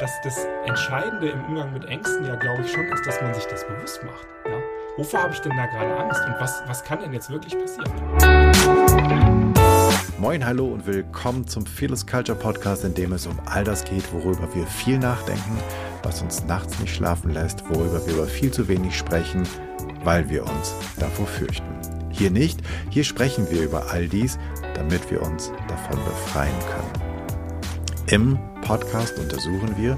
dass das Entscheidende im Umgang mit Ängsten ja, glaube ich, schon ist, dass man sich das bewusst macht. Ja? Wovor habe ich denn da gerade Angst und was, was kann denn jetzt wirklich passieren? Moin, hallo und willkommen zum Fearless Culture Podcast, in dem es um all das geht, worüber wir viel nachdenken, was uns nachts nicht schlafen lässt, worüber wir über viel zu wenig sprechen, weil wir uns davor fürchten. Hier nicht, hier sprechen wir über all dies, damit wir uns davon befreien können. Im Podcast untersuchen wir,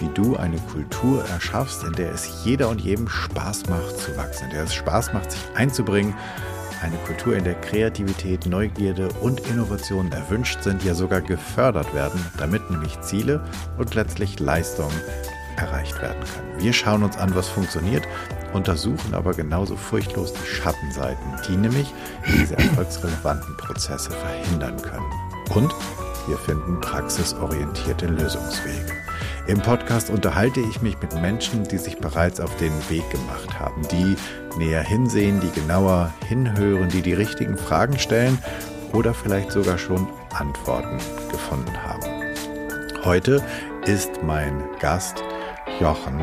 wie du eine Kultur erschaffst, in der es jeder und jedem Spaß macht zu wachsen, in der es Spaß macht, sich einzubringen. Eine Kultur, in der Kreativität, Neugierde und Innovation erwünscht sind, ja sogar gefördert werden, damit nämlich Ziele und letztlich Leistungen erreicht werden können. Wir schauen uns an, was funktioniert, untersuchen aber genauso furchtlos die Schattenseiten, die nämlich diese erfolgsrelevanten Prozesse verhindern können. Und wir finden praxisorientierte Lösungswege. Im Podcast unterhalte ich mich mit Menschen, die sich bereits auf den Weg gemacht haben, die näher hinsehen, die genauer hinhören, die die richtigen Fragen stellen oder vielleicht sogar schon Antworten gefunden haben. Heute ist mein Gast Jochen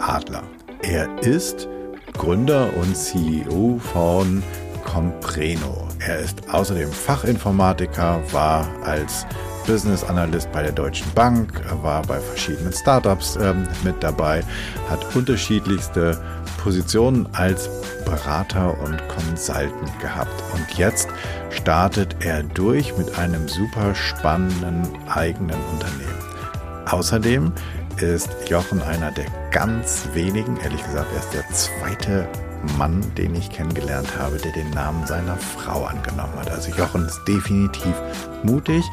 Adler. Er ist Gründer und CEO von Compreno. Er ist außerdem Fachinformatiker, war als Business Analyst bei der Deutschen Bank, war bei verschiedenen Startups ähm, mit dabei, hat unterschiedlichste Positionen als Berater und Consultant gehabt. Und jetzt startet er durch mit einem super spannenden eigenen Unternehmen. Außerdem ist Jochen einer der ganz wenigen, ehrlich gesagt, er ist der zweite Mann, den ich kennengelernt habe, der den Namen seiner Frau angenommen hat. Also Jochen ist definitiv mutig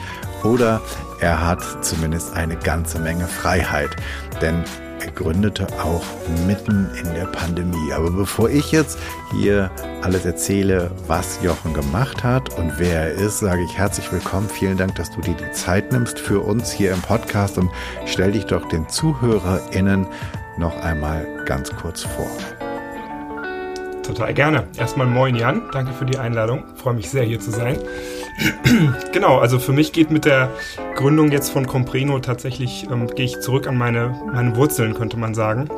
oder er hat zumindest eine ganze Menge Freiheit. Denn er gründete auch mitten in der Pandemie. Aber bevor ich jetzt hier alles erzähle, was Jochen gemacht hat und wer er ist, sage ich herzlich willkommen. Vielen Dank, dass du dir die Zeit nimmst für uns hier im Podcast und stell dich doch den ZuhörerInnen noch einmal ganz kurz vor. Total gerne. Erstmal moin Jan, danke für die Einladung. Freue mich sehr hier zu sein. genau, also für mich geht mit der Gründung jetzt von Compreno tatsächlich, ähm, gehe ich zurück an meine, meine Wurzeln, könnte man sagen.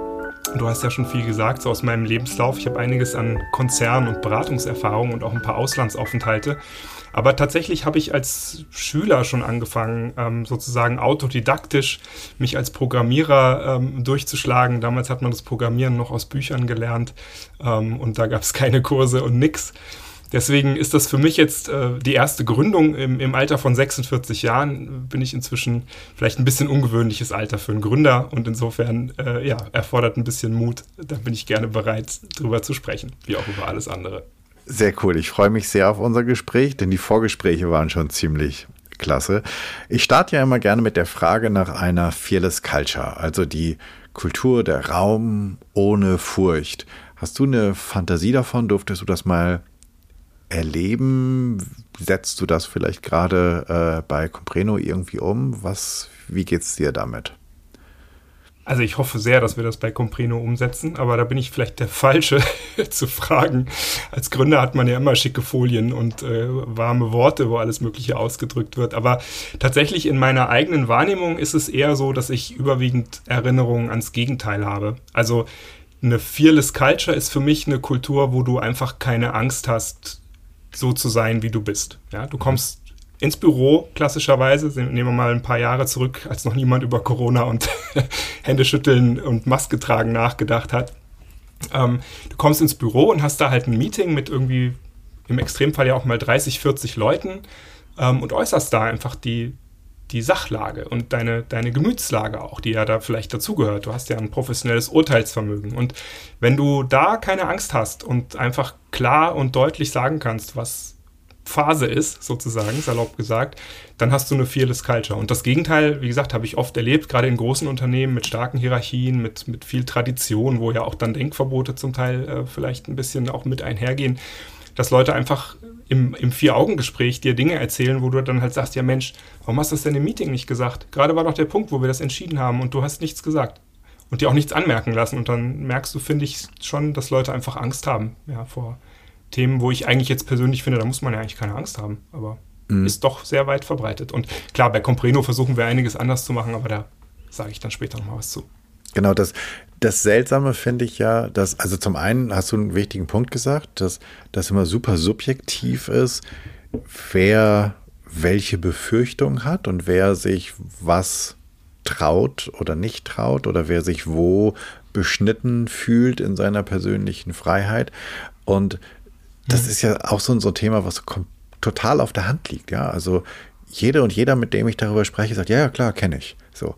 Du hast ja schon viel gesagt, so aus meinem Lebenslauf. Ich habe einiges an Konzern- und Beratungserfahrung und auch ein paar Auslandsaufenthalte. Aber tatsächlich habe ich als Schüler schon angefangen, ähm, sozusagen autodidaktisch mich als Programmierer ähm, durchzuschlagen. Damals hat man das Programmieren noch aus Büchern gelernt ähm, und da gab es keine Kurse und nix. Deswegen ist das für mich jetzt äh, die erste Gründung im, im, Alter von 46 Jahren. Bin ich inzwischen vielleicht ein bisschen ungewöhnliches Alter für einen Gründer und insofern äh, ja, erfordert ein bisschen Mut. Da bin ich gerne bereit, drüber zu sprechen, wie auch über alles andere. Sehr cool. Ich freue mich sehr auf unser Gespräch, denn die Vorgespräche waren schon ziemlich klasse. Ich starte ja immer gerne mit der Frage nach einer Fearless Culture, also die Kultur der Raum ohne Furcht. Hast du eine Fantasie davon? Durftest du das mal erleben? Setzt du das vielleicht gerade äh, bei Compreno irgendwie um? Was, wie es dir damit? Also ich hoffe sehr, dass wir das bei Compreno umsetzen, aber da bin ich vielleicht der Falsche zu fragen. Als Gründer hat man ja immer schicke Folien und äh, warme Worte, wo alles Mögliche ausgedrückt wird. Aber tatsächlich in meiner eigenen Wahrnehmung ist es eher so, dass ich überwiegend Erinnerungen ans Gegenteil habe. Also eine Fearless Culture ist für mich eine Kultur, wo du einfach keine Angst hast, so zu sein, wie du bist. Ja, du kommst ins Büro, klassischerweise. Nehmen wir mal ein paar Jahre zurück, als noch niemand über Corona und Händeschütteln und Maske tragen nachgedacht hat. Ähm, du kommst ins Büro und hast da halt ein Meeting mit irgendwie im Extremfall ja auch mal 30, 40 Leuten ähm, und äußerst da einfach die, die Sachlage und deine, deine Gemütslage auch, die ja da vielleicht dazugehört. Du hast ja ein professionelles Urteilsvermögen. Und wenn du da keine Angst hast und einfach klar und deutlich sagen kannst, was, Phase ist, sozusagen, salopp gesagt, dann hast du eine Fearless Culture. Und das Gegenteil, wie gesagt, habe ich oft erlebt, gerade in großen Unternehmen mit starken Hierarchien, mit, mit viel Tradition, wo ja auch dann Denkverbote zum Teil äh, vielleicht ein bisschen auch mit einhergehen, dass Leute einfach im, im Vier-Augen-Gespräch dir Dinge erzählen, wo du dann halt sagst, ja Mensch, warum hast du das denn im Meeting nicht gesagt? Gerade war doch der Punkt, wo wir das entschieden haben und du hast nichts gesagt. Und dir auch nichts anmerken lassen. Und dann merkst du, finde ich, schon, dass Leute einfach Angst haben ja, vor, Themen, wo ich eigentlich jetzt persönlich finde, da muss man ja eigentlich keine Angst haben. Aber mhm. ist doch sehr weit verbreitet. Und klar, bei Compreno versuchen wir einiges anders zu machen, aber da sage ich dann später noch mal was zu. Genau, das, das Seltsame finde ich ja, dass, also zum einen hast du einen wichtigen Punkt gesagt, dass das immer super subjektiv ist, wer welche Befürchtung hat und wer sich was traut oder nicht traut oder wer sich wo beschnitten fühlt in seiner persönlichen Freiheit. Und das mhm. ist ja auch so ein Thema, was total auf der Hand liegt. Ja, also jede und jeder, mit dem ich darüber spreche, sagt, ja, ja, klar, kenne ich. So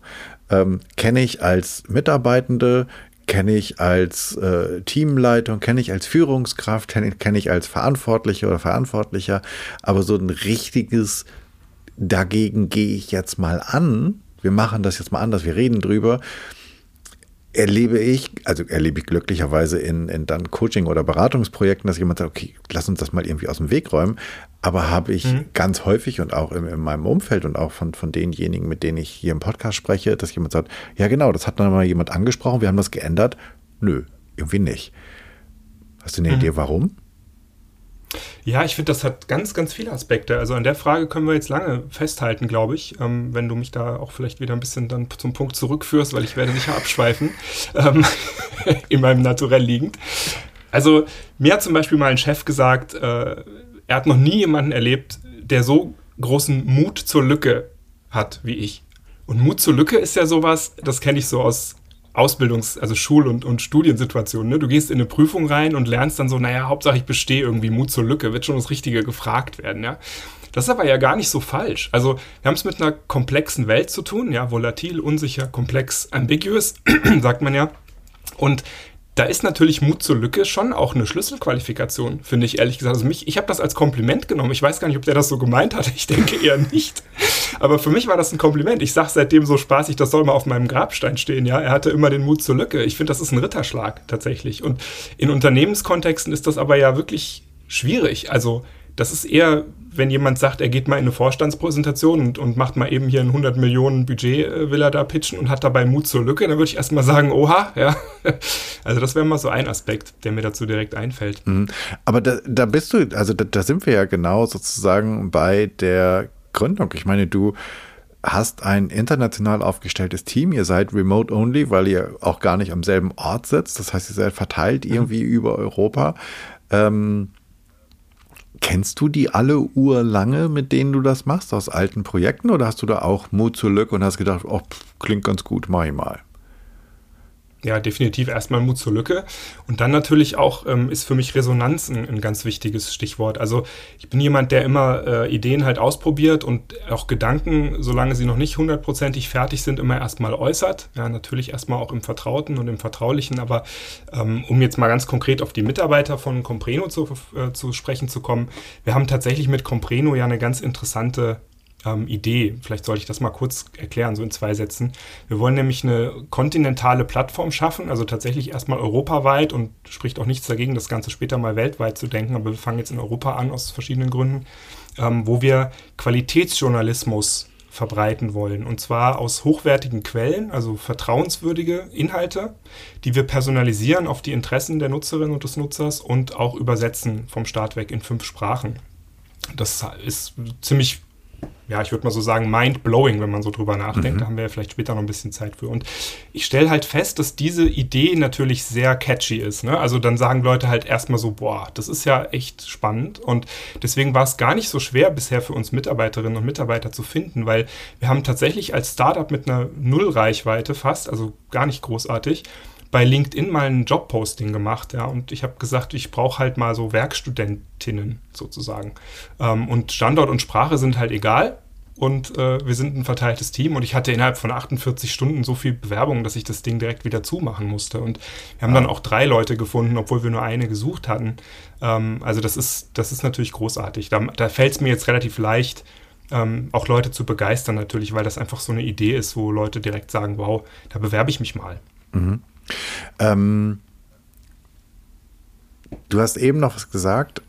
ähm, kenne ich als Mitarbeitende, kenne ich als äh, Teamleitung, kenne ich als Führungskraft, kenne kenn ich als Verantwortliche oder Verantwortlicher, aber so ein richtiges dagegen gehe ich jetzt mal an, wir machen das jetzt mal anders, wir reden drüber, erlebe ich, also erlebe ich glücklicherweise in, in dann Coaching- oder Beratungsprojekten, dass jemand sagt, okay, lass uns das mal irgendwie aus dem Weg räumen. Aber habe ich mhm. ganz häufig und auch in, in, meinem Umfeld und auch von, von denjenigen, mit denen ich hier im Podcast spreche, dass jemand sagt, ja genau, das hat dann mal jemand angesprochen, wir haben das geändert. Nö, irgendwie nicht. Hast du eine mhm. Idee, warum? Ja, ich finde, das hat ganz, ganz viele Aspekte. Also an der Frage können wir jetzt lange festhalten, glaube ich, ähm, wenn du mich da auch vielleicht wieder ein bisschen dann zum Punkt zurückführst, weil ich werde sicher abschweifen, ähm, in meinem Naturell liegend. Also mir hat zum Beispiel mal ein Chef gesagt, äh, er hat noch nie jemanden erlebt, der so großen Mut zur Lücke hat wie ich. Und Mut zur Lücke ist ja sowas, das kenne ich so aus Ausbildungs-, also Schul- und, und Studiensituationen. Ne? Du gehst in eine Prüfung rein und lernst dann so, naja, Hauptsache ich bestehe irgendwie Mut zur Lücke, wird schon das Richtige gefragt werden, ja. Das ist aber ja gar nicht so falsch. Also wir haben es mit einer komplexen Welt zu tun, ja, volatil, unsicher, komplex, ambiguous, sagt man ja. Und da ist natürlich Mut zur Lücke schon auch eine Schlüsselqualifikation, finde ich ehrlich gesagt. Also mich, ich habe das als Kompliment genommen. Ich weiß gar nicht, ob der das so gemeint hat. Ich denke eher nicht. Aber für mich war das ein Kompliment. Ich sage seitdem so spaßig, das soll mal auf meinem Grabstein stehen. Ja, er hatte immer den Mut zur Lücke. Ich finde, das ist ein Ritterschlag tatsächlich. Und in Unternehmenskontexten ist das aber ja wirklich schwierig. Also das ist eher, wenn jemand sagt, er geht mal in eine Vorstandspräsentation und, und macht mal eben hier ein 100 Millionen Budget, äh, will er da pitchen und hat dabei Mut zur Lücke, dann würde ich erstmal sagen, oha, ja. Also das wäre mal so ein Aspekt, der mir dazu direkt einfällt. Mhm. Aber da, da bist du, also da, da sind wir ja genau sozusagen bei der Gründung. Ich meine, du hast ein international aufgestelltes Team. Ihr seid remote only, weil ihr auch gar nicht am selben Ort sitzt. Das heißt, ihr seid verteilt mhm. irgendwie mhm. über Europa. Ähm, Kennst du die alle urlange, mit denen du das machst, aus alten Projekten? Oder hast du da auch Mut zur Lücke und hast gedacht, oh, klingt ganz gut, mach ich mal? Ja, definitiv erstmal Mut zur Lücke. Und dann natürlich auch ähm, ist für mich Resonanz ein, ein, ganz wichtiges Stichwort. Also ich bin jemand, der immer äh, Ideen halt ausprobiert und auch Gedanken, solange sie noch nicht hundertprozentig fertig sind, immer erstmal äußert. Ja, natürlich erstmal auch im Vertrauten und im Vertraulichen. Aber ähm, um jetzt mal ganz konkret auf die Mitarbeiter von Compreno zu, äh, zu sprechen zu kommen, wir haben tatsächlich mit Compreno ja eine ganz interessante ähm, Idee. Vielleicht sollte ich das mal kurz erklären, so in zwei Sätzen. Wir wollen nämlich eine kontinentale Plattform schaffen, also tatsächlich erstmal europaweit und spricht auch nichts dagegen, das Ganze später mal weltweit zu denken, aber wir fangen jetzt in Europa an aus verschiedenen Gründen, ähm, wo wir Qualitätsjournalismus verbreiten wollen. Und zwar aus hochwertigen Quellen, also vertrauenswürdige Inhalte, die wir personalisieren auf die Interessen der Nutzerin und des Nutzers und auch übersetzen vom Start weg in fünf Sprachen. Das ist ziemlich ja, ich würde mal so sagen, mind-blowing, wenn man so drüber nachdenkt. Mhm. Da haben wir ja vielleicht später noch ein bisschen Zeit für. Und ich stelle halt fest, dass diese Idee natürlich sehr catchy ist. Ne? Also dann sagen Leute halt erstmal so, boah, das ist ja echt spannend. Und deswegen war es gar nicht so schwer bisher für uns Mitarbeiterinnen und Mitarbeiter zu finden, weil wir haben tatsächlich als Startup mit einer Nullreichweite fast, also gar nicht großartig, bei LinkedIn mal ein Jobposting gemacht, ja, und ich habe gesagt, ich brauche halt mal so Werkstudentinnen sozusagen. Ähm, und Standort und Sprache sind halt egal. Und äh, wir sind ein verteiltes Team und ich hatte innerhalb von 48 Stunden so viel Bewerbung, dass ich das Ding direkt wieder zumachen musste. Und wir haben dann auch drei Leute gefunden, obwohl wir nur eine gesucht hatten. Ähm, also das ist, das ist natürlich großartig. Da, da fällt es mir jetzt relativ leicht, ähm, auch Leute zu begeistern natürlich, weil das einfach so eine Idee ist, wo Leute direkt sagen, wow, da bewerbe ich mich mal. Mhm. Ähm, du hast eben noch was gesagt,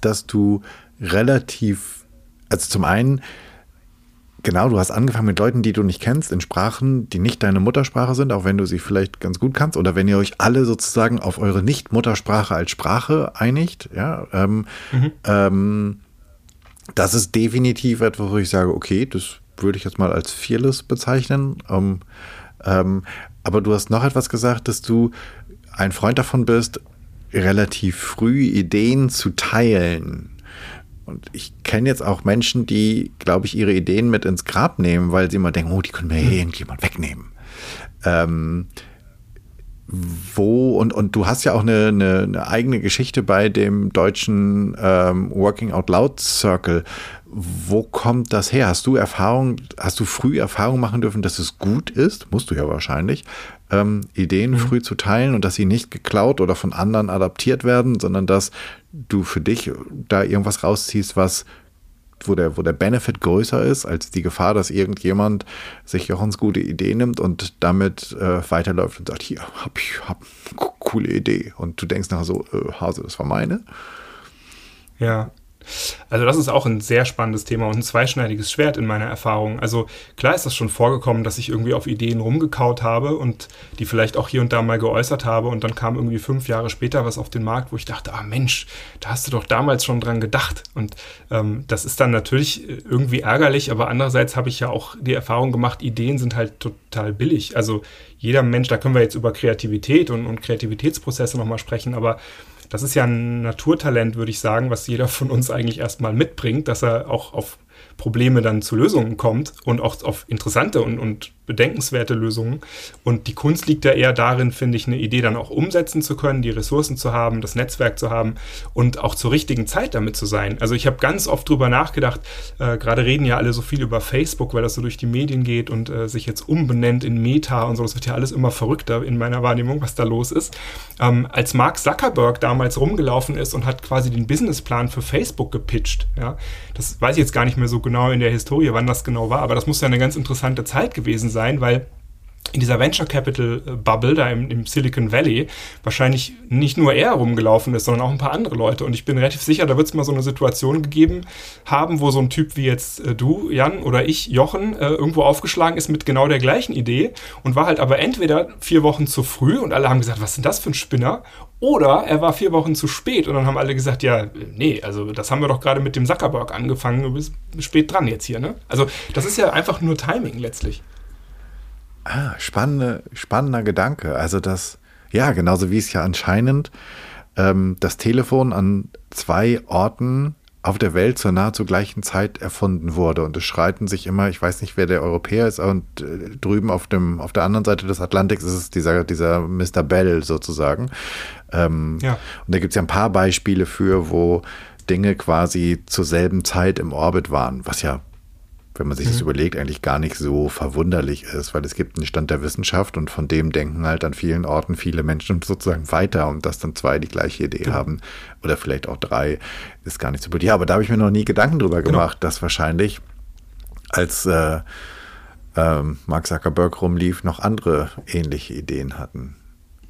dass du relativ, also zum einen, genau, du hast angefangen mit Leuten, die du nicht kennst, in Sprachen, die nicht deine Muttersprache sind, auch wenn du sie vielleicht ganz gut kannst, oder wenn ihr euch alle sozusagen auf eure Nicht-Muttersprache als Sprache einigt, ja, ähm, mhm. ähm, das ist definitiv etwas, wo ich sage, okay, das würde ich jetzt mal als Fearless bezeichnen. Ähm, aber du hast noch etwas gesagt, dass du ein Freund davon bist, relativ früh Ideen zu teilen. Und ich kenne jetzt auch Menschen, die, glaube ich, ihre Ideen mit ins Grab nehmen, weil sie immer denken, oh, die können mir hm. irgendjemand wegnehmen. Ähm, wo, und, und du hast ja auch eine, eine, eine eigene Geschichte bei dem deutschen ähm, Working Out Loud Circle. Wo kommt das her? Hast du Erfahrung, hast du früh Erfahrung machen dürfen, dass es gut ist? Musst du ja wahrscheinlich, ähm, Ideen mhm. früh zu teilen und dass sie nicht geklaut oder von anderen adaptiert werden, sondern dass du für dich da irgendwas rausziehst, was wo der, wo der Benefit größer ist als die Gefahr, dass irgendjemand sich Jochens gute Idee nimmt und damit äh, weiterläuft und sagt, hier, hab ich hab coole Idee. Und du denkst nachher so, äh, Hase, das war meine. Ja, also das ist auch ein sehr spannendes Thema und ein zweischneidiges Schwert in meiner Erfahrung. Also klar ist das schon vorgekommen, dass ich irgendwie auf Ideen rumgekaut habe und die vielleicht auch hier und da mal geäußert habe und dann kam irgendwie fünf Jahre später was auf den Markt, wo ich dachte, ah Mensch, da hast du doch damals schon dran gedacht. Und ähm, das ist dann natürlich irgendwie ärgerlich, aber andererseits habe ich ja auch die Erfahrung gemacht, Ideen sind halt total billig. Also jeder Mensch, da können wir jetzt über Kreativität und, und Kreativitätsprozesse nochmal sprechen, aber das ist ja ein Naturtalent, würde ich sagen, was jeder von uns eigentlich erstmal mitbringt, dass er auch auf Probleme dann zu Lösungen kommt und auch auf interessante und, und bedenkenswerte Lösungen. Und die Kunst liegt ja eher darin, finde ich, eine Idee dann auch umsetzen zu können, die Ressourcen zu haben, das Netzwerk zu haben und auch zur richtigen Zeit damit zu sein. Also ich habe ganz oft drüber nachgedacht, äh, gerade reden ja alle so viel über Facebook, weil das so durch die Medien geht und äh, sich jetzt umbenennt in Meta und so. Das wird ja alles immer verrückter in meiner Wahrnehmung, was da los ist. Ähm, als Mark Zuckerberg damals rumgelaufen ist und hat quasi den Businessplan für Facebook gepitcht, ja, das weiß ich jetzt gar nicht mehr so genau in der Historie, wann das genau war, aber das muss ja eine ganz interessante Zeit gewesen sein sein, weil in dieser Venture Capital äh, Bubble, da im, im, Silicon Valley, wahrscheinlich nicht nur er rumgelaufen ist, sondern auch ein paar andere Leute. Und ich bin relativ sicher, da wird es mal so eine Situation gegeben haben, wo so ein Typ wie jetzt äh, du, Jan, oder ich, Jochen, äh, irgendwo aufgeschlagen ist mit genau der gleichen Idee und war halt aber entweder vier Wochen zu früh und alle haben gesagt, was denn das für ein Spinner? Oder er war vier Wochen zu spät und dann haben alle gesagt, ja, nee, also das haben wir doch gerade mit dem Zuckerberg angefangen, du bist spät dran jetzt hier, ne? Also das ist ja einfach nur Timing letztlich. Ah, spannende, spannender Gedanke. Also das, ja, genauso wie es ja anscheinend ähm, das Telefon an zwei Orten auf der Welt zur nahezu gleichen Zeit erfunden wurde. Und es schreiten sich immer, ich weiß nicht, wer der Europäer ist, und äh, drüben auf dem, auf der anderen Seite des Atlantiks ist es dieser, dieser Mr. Bell sozusagen. Ähm, ja. Und da gibt es ja ein paar Beispiele für, wo Dinge quasi zur selben Zeit im Orbit waren, was ja wenn man sich mhm. das überlegt, eigentlich gar nicht so verwunderlich ist, weil es gibt einen Stand der Wissenschaft und von dem denken halt an vielen Orten viele Menschen sozusagen weiter und dass dann zwei die gleiche Idee genau. haben oder vielleicht auch drei, ist gar nicht so gut. Ja, aber da habe ich mir noch nie Gedanken drüber genau. gemacht, dass wahrscheinlich als äh, äh, Mark Zuckerberg rumlief, noch andere ähnliche Ideen hatten.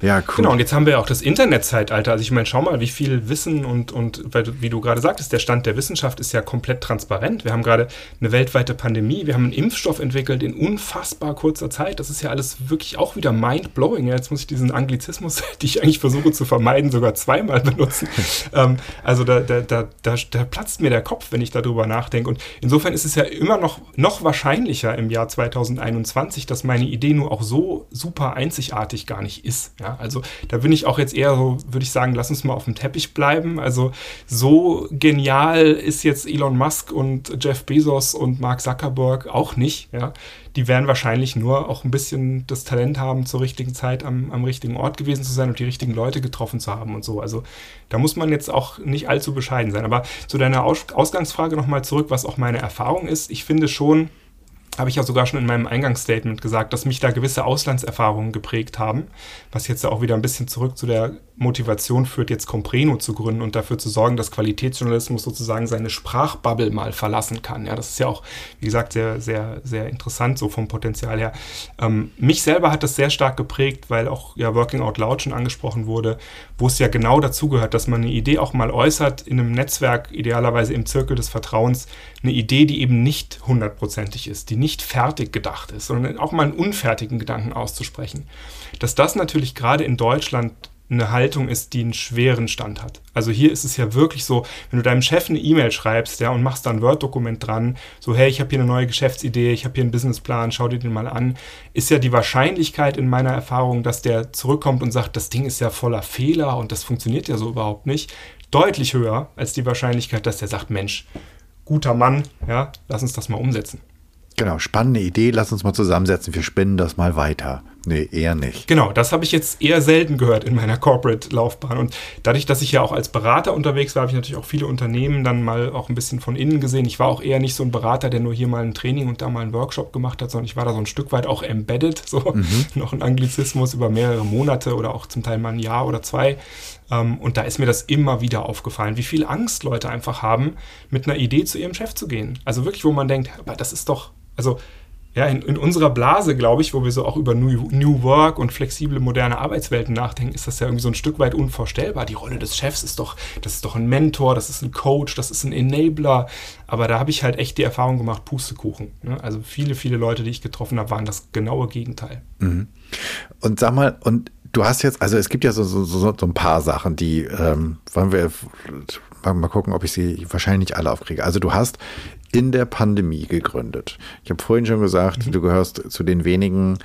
Ja, cool. Genau, und jetzt haben wir ja auch das Internetzeitalter. Also ich meine, schau mal, wie viel Wissen und, und wie du gerade sagtest, der Stand der Wissenschaft ist ja komplett transparent. Wir haben gerade eine weltweite Pandemie, wir haben einen Impfstoff entwickelt in unfassbar kurzer Zeit. Das ist ja alles wirklich auch wieder mind-blowing. jetzt muss ich diesen Anglizismus, die ich eigentlich versuche zu vermeiden, sogar zweimal benutzen. ähm, also da, da, da, da, da platzt mir der Kopf, wenn ich darüber nachdenke. Und insofern ist es ja immer noch, noch wahrscheinlicher im Jahr 2021, dass meine Idee nur auch so super einzigartig gar nicht ist. Ja? Also da bin ich auch jetzt eher so, würde ich sagen, lass uns mal auf dem Teppich bleiben. Also so genial ist jetzt Elon Musk und Jeff Bezos und Mark Zuckerberg auch nicht. Ja? Die werden wahrscheinlich nur auch ein bisschen das Talent haben, zur richtigen Zeit am, am richtigen Ort gewesen zu sein und die richtigen Leute getroffen zu haben und so. Also da muss man jetzt auch nicht allzu bescheiden sein. Aber zu deiner Aus Ausgangsfrage nochmal zurück, was auch meine Erfahrung ist. Ich finde schon, habe ich ja sogar schon in meinem Eingangsstatement gesagt, dass mich da gewisse Auslandserfahrungen geprägt haben, was jetzt auch wieder ein bisschen zurück zu der Motivation führt, jetzt Compreno zu gründen und dafür zu sorgen, dass Qualitätsjournalismus sozusagen seine Sprachbubble mal verlassen kann. Ja, das ist ja auch, wie gesagt, sehr, sehr, sehr interessant so vom Potenzial her. Ähm, mich selber hat das sehr stark geprägt, weil auch ja Working Out Loud schon angesprochen wurde, wo es ja genau dazu gehört, dass man eine Idee auch mal äußert in einem Netzwerk, idealerweise im Zirkel des Vertrauens, eine Idee, die eben nicht hundertprozentig ist, die nicht fertig gedacht ist, sondern auch mal einen unfertigen Gedanken auszusprechen. Dass das natürlich gerade in Deutschland eine Haltung ist, die einen schweren Stand hat. Also hier ist es ja wirklich so, wenn du deinem Chef eine E-Mail schreibst, ja, und machst da ein Word-Dokument dran, so, hey, ich habe hier eine neue Geschäftsidee, ich habe hier einen Businessplan, schau dir den mal an, ist ja die Wahrscheinlichkeit in meiner Erfahrung, dass der zurückkommt und sagt, das Ding ist ja voller Fehler und das funktioniert ja so überhaupt nicht, deutlich höher als die Wahrscheinlichkeit, dass der sagt, Mensch, guter Mann, ja, lass uns das mal umsetzen. Genau, spannende Idee, lass uns mal zusammensetzen, wir spinnen das mal weiter. Nee, eher nicht. Genau, das habe ich jetzt eher selten gehört in meiner Corporate-Laufbahn. Und dadurch, dass ich ja auch als Berater unterwegs war, habe ich natürlich auch viele Unternehmen dann mal auch ein bisschen von innen gesehen. Ich war auch eher nicht so ein Berater, der nur hier mal ein Training und da mal einen Workshop gemacht hat, sondern ich war da so ein Stück weit auch embedded, so mhm. noch ein Anglizismus über mehrere Monate oder auch zum Teil mal ein Jahr oder zwei. Ähm, und da ist mir das immer wieder aufgefallen, wie viel Angst Leute einfach haben, mit einer Idee zu ihrem Chef zu gehen. Also wirklich, wo man denkt, aber das ist doch, also ja, in, in unserer Blase, glaube ich, wo wir so auch über New, New Work und flexible moderne Arbeitswelten nachdenken, ist das ja irgendwie so ein Stück weit unvorstellbar. Die Rolle des Chefs ist doch, das ist doch ein Mentor, das ist ein Coach, das ist ein Enabler. Aber da habe ich halt echt die Erfahrung gemacht, Pustekuchen. Ne? Also viele, viele Leute, die ich getroffen habe, waren das genaue Gegenteil. Mhm. Und sag mal, und du hast jetzt, also es gibt ja so, so, so, so ein paar Sachen, die, ähm, wollen wir mal gucken, ob ich sie wahrscheinlich nicht alle aufkriege. Also du hast in der Pandemie gegründet. Ich habe vorhin schon gesagt, mhm. du gehörst zu den wenigen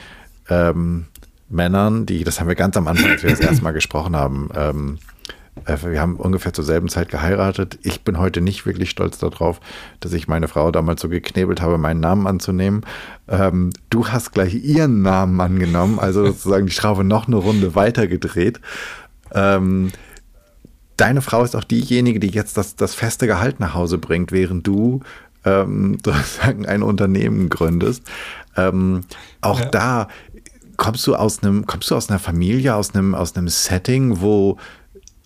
ähm, Männern, die, das haben wir ganz am Anfang, als wir das erste Mal gesprochen haben, ähm, äh, wir haben ungefähr zur selben Zeit geheiratet. Ich bin heute nicht wirklich stolz darauf, dass ich meine Frau damals so geknebelt habe, meinen Namen anzunehmen. Ähm, du hast gleich ihren Namen angenommen, also sozusagen die Schraube noch eine Runde weiter gedreht. Ähm, deine Frau ist auch diejenige, die jetzt das, das feste Gehalt nach Hause bringt, während du ähm, sozusagen ein Unternehmen gründest. Ähm, auch ja. da kommst du aus einem, kommst du aus einer Familie, aus einem, aus einem Setting, wo,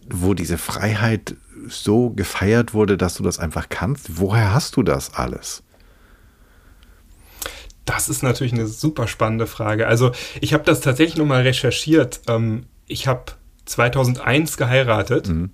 wo diese Freiheit so gefeiert wurde, dass du das einfach kannst? Woher hast du das alles? Das ist natürlich eine super spannende Frage. Also ich habe das tatsächlich nochmal recherchiert. Ähm, ich habe 2001 geheiratet mhm.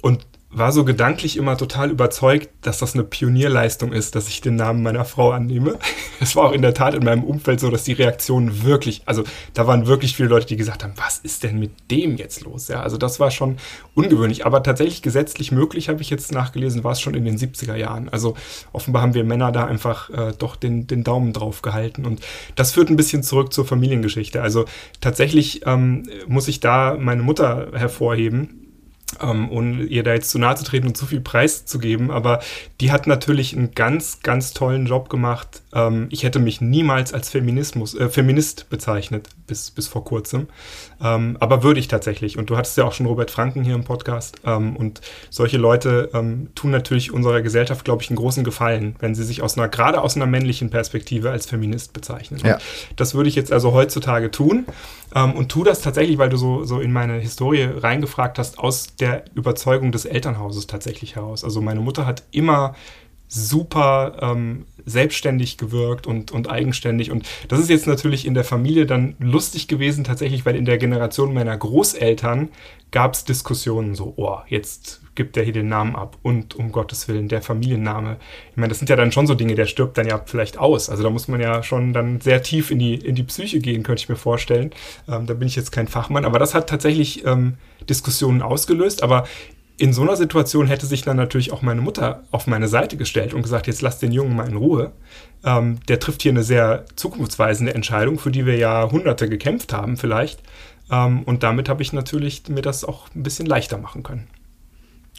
und war so gedanklich immer total überzeugt, dass das eine Pionierleistung ist, dass ich den Namen meiner Frau annehme. Es war auch in der Tat in meinem Umfeld so, dass die Reaktionen wirklich, also da waren wirklich viele Leute, die gesagt haben, was ist denn mit dem jetzt los? Ja, also das war schon ungewöhnlich, aber tatsächlich gesetzlich möglich, habe ich jetzt nachgelesen, war es schon in den 70er Jahren. Also offenbar haben wir Männer da einfach äh, doch den, den Daumen drauf gehalten und das führt ein bisschen zurück zur Familiengeschichte. Also tatsächlich ähm, muss ich da meine Mutter hervorheben ähm, ohne ihr da jetzt zu nahe zu treten und zu viel Preis zu geben, aber die hat natürlich einen ganz, ganz tollen Job gemacht. Ähm, ich hätte mich niemals als Feminismus, äh, Feminist bezeichnet, bis, bis vor kurzem, ähm, aber würde ich tatsächlich. Und du hattest ja auch schon Robert Franken hier im Podcast ähm, und solche Leute ähm, tun natürlich unserer Gesellschaft, glaube ich, einen großen Gefallen, wenn sie sich aus einer, gerade aus einer männlichen Perspektive als Feminist bezeichnen. Ja. Das würde ich jetzt also heutzutage tun ähm, und tu das tatsächlich, weil du so, so in meine Historie reingefragt hast, aus der Überzeugung des Elternhauses tatsächlich heraus. Also meine Mutter hat immer super ähm, selbstständig gewirkt und, und eigenständig. Und das ist jetzt natürlich in der Familie dann lustig gewesen, tatsächlich, weil in der Generation meiner Großeltern gab es Diskussionen so, oh, jetzt gibt der hier den Namen ab und um Gottes Willen, der Familienname. Ich meine, das sind ja dann schon so Dinge, der stirbt dann ja vielleicht aus. Also da muss man ja schon dann sehr tief in die, in die Psyche gehen, könnte ich mir vorstellen. Ähm, da bin ich jetzt kein Fachmann, aber das hat tatsächlich ähm, Diskussionen ausgelöst. Aber in so einer Situation hätte sich dann natürlich auch meine Mutter auf meine Seite gestellt und gesagt, jetzt lass den Jungen mal in Ruhe. Ähm, der trifft hier eine sehr zukunftsweisende Entscheidung, für die wir ja Hunderte gekämpft haben vielleicht. Ähm, und damit habe ich natürlich mir das auch ein bisschen leichter machen können.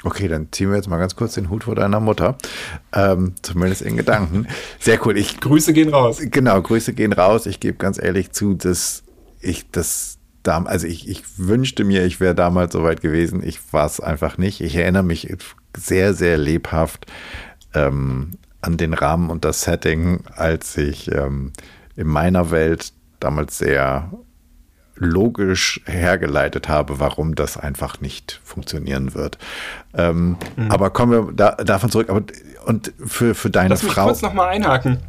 Okay, dann ziehen wir jetzt mal ganz kurz den Hut vor deiner Mutter. Ähm, zumindest in Gedanken. Sehr cool. Ich, Grüße gehen raus. Genau, Grüße gehen raus. Ich gebe ganz ehrlich zu, dass ich das also ich, ich wünschte mir, ich wäre damals so weit gewesen. Ich war es einfach nicht. Ich erinnere mich sehr, sehr lebhaft ähm, an den Rahmen und das Setting, als ich ähm, in meiner Welt damals sehr logisch hergeleitet habe, warum das einfach nicht funktionieren wird. Ähm, mhm. Aber kommen wir da, davon zurück. Aber und für, für deine Lass mich Frau. kurz nochmal einhaken,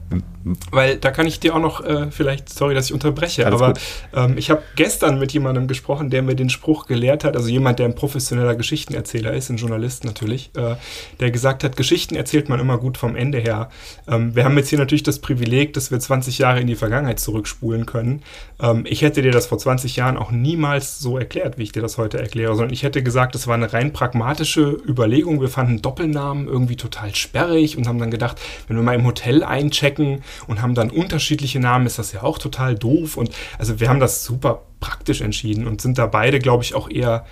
weil da kann ich dir auch noch, äh, vielleicht, sorry, dass ich unterbreche, Alles aber ähm, ich habe gestern mit jemandem gesprochen, der mir den Spruch gelehrt hat, also jemand, der ein professioneller Geschichtenerzähler ist, ein Journalist natürlich, äh, der gesagt hat, Geschichten erzählt man immer gut vom Ende her. Ähm, wir haben jetzt hier natürlich das Privileg, dass wir 20 Jahre in die Vergangenheit zurückspulen können. Ähm, ich hätte dir das vor 20 Jahren auch niemals so erklärt, wie ich dir das heute erkläre, sondern ich hätte gesagt, es war eine rein pragmatische Überlegung. Wir fanden Doppelnamen irgendwie total sperrig und haben dann gedacht, wenn wir mal im Hotel einchecken und haben dann unterschiedliche Namen, ist das ja auch total doof. Und also wir haben das super praktisch entschieden und sind da beide, glaube ich, auch eher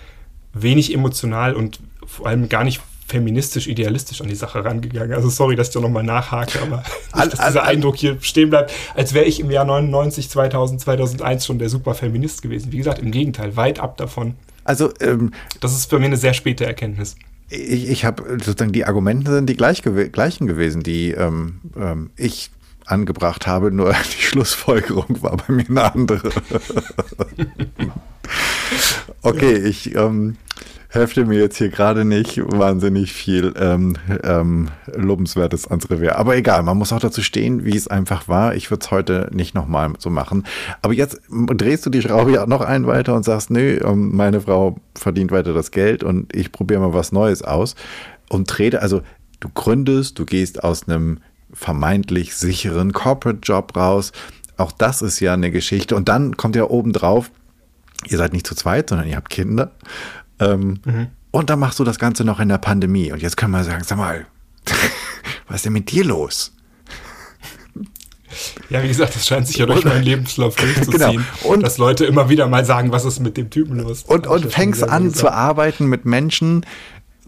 wenig emotional und vor allem gar nicht feministisch, idealistisch an die Sache rangegangen. Also sorry, dass ich da nochmal nachhake, aber All- nicht, dass dieser all- Eindruck hier stehen bleibt, als wäre ich im Jahr 99, 2000, 2001 schon der super Feminist gewesen. Wie gesagt, im Gegenteil, weit ab davon. Also ähm, Das ist für mich eine sehr späte Erkenntnis. ich, ich habe sozusagen die Argumente sind die gleich gleichen gewesen, die ähm, ähm, ich angebracht habe, nur die Schlussfolgerung war bei mir eine andere. okay, ich ähm, hefte mir jetzt hier gerade nicht wahnsinnig viel ähm, ähm, Lobenswertes ans Revier. Aber egal, man muss auch dazu stehen, wie es einfach war. Ich würde es heute nicht nochmal so machen. Aber jetzt drehst du die Schraube ja noch ein weiter und sagst, nö, ähm, meine Frau verdient weiter das Geld und ich probiere mal was Neues aus. Und trete, also du gründest, du gehst aus einem vermeintlich sicheren Corporate-Job raus. Auch das ist ja eine Geschichte. Und dann kommt ja obendrauf, ihr seid nicht zu zweit, sondern ihr habt Kinder. Ähm, Und dann machst du das Ganze noch in der Pandemie. Und jetzt können wir sagen, sag mal, was ist denn mit dir los? Ja, wie gesagt, das scheint sich ja durch meinen Lebenslauf durchzuziehen, Genau. Und- dass Leute immer wieder mal sagen, was ist mit dem Typen los. Und, und fängst an gesagt. zu arbeiten mit Menschen,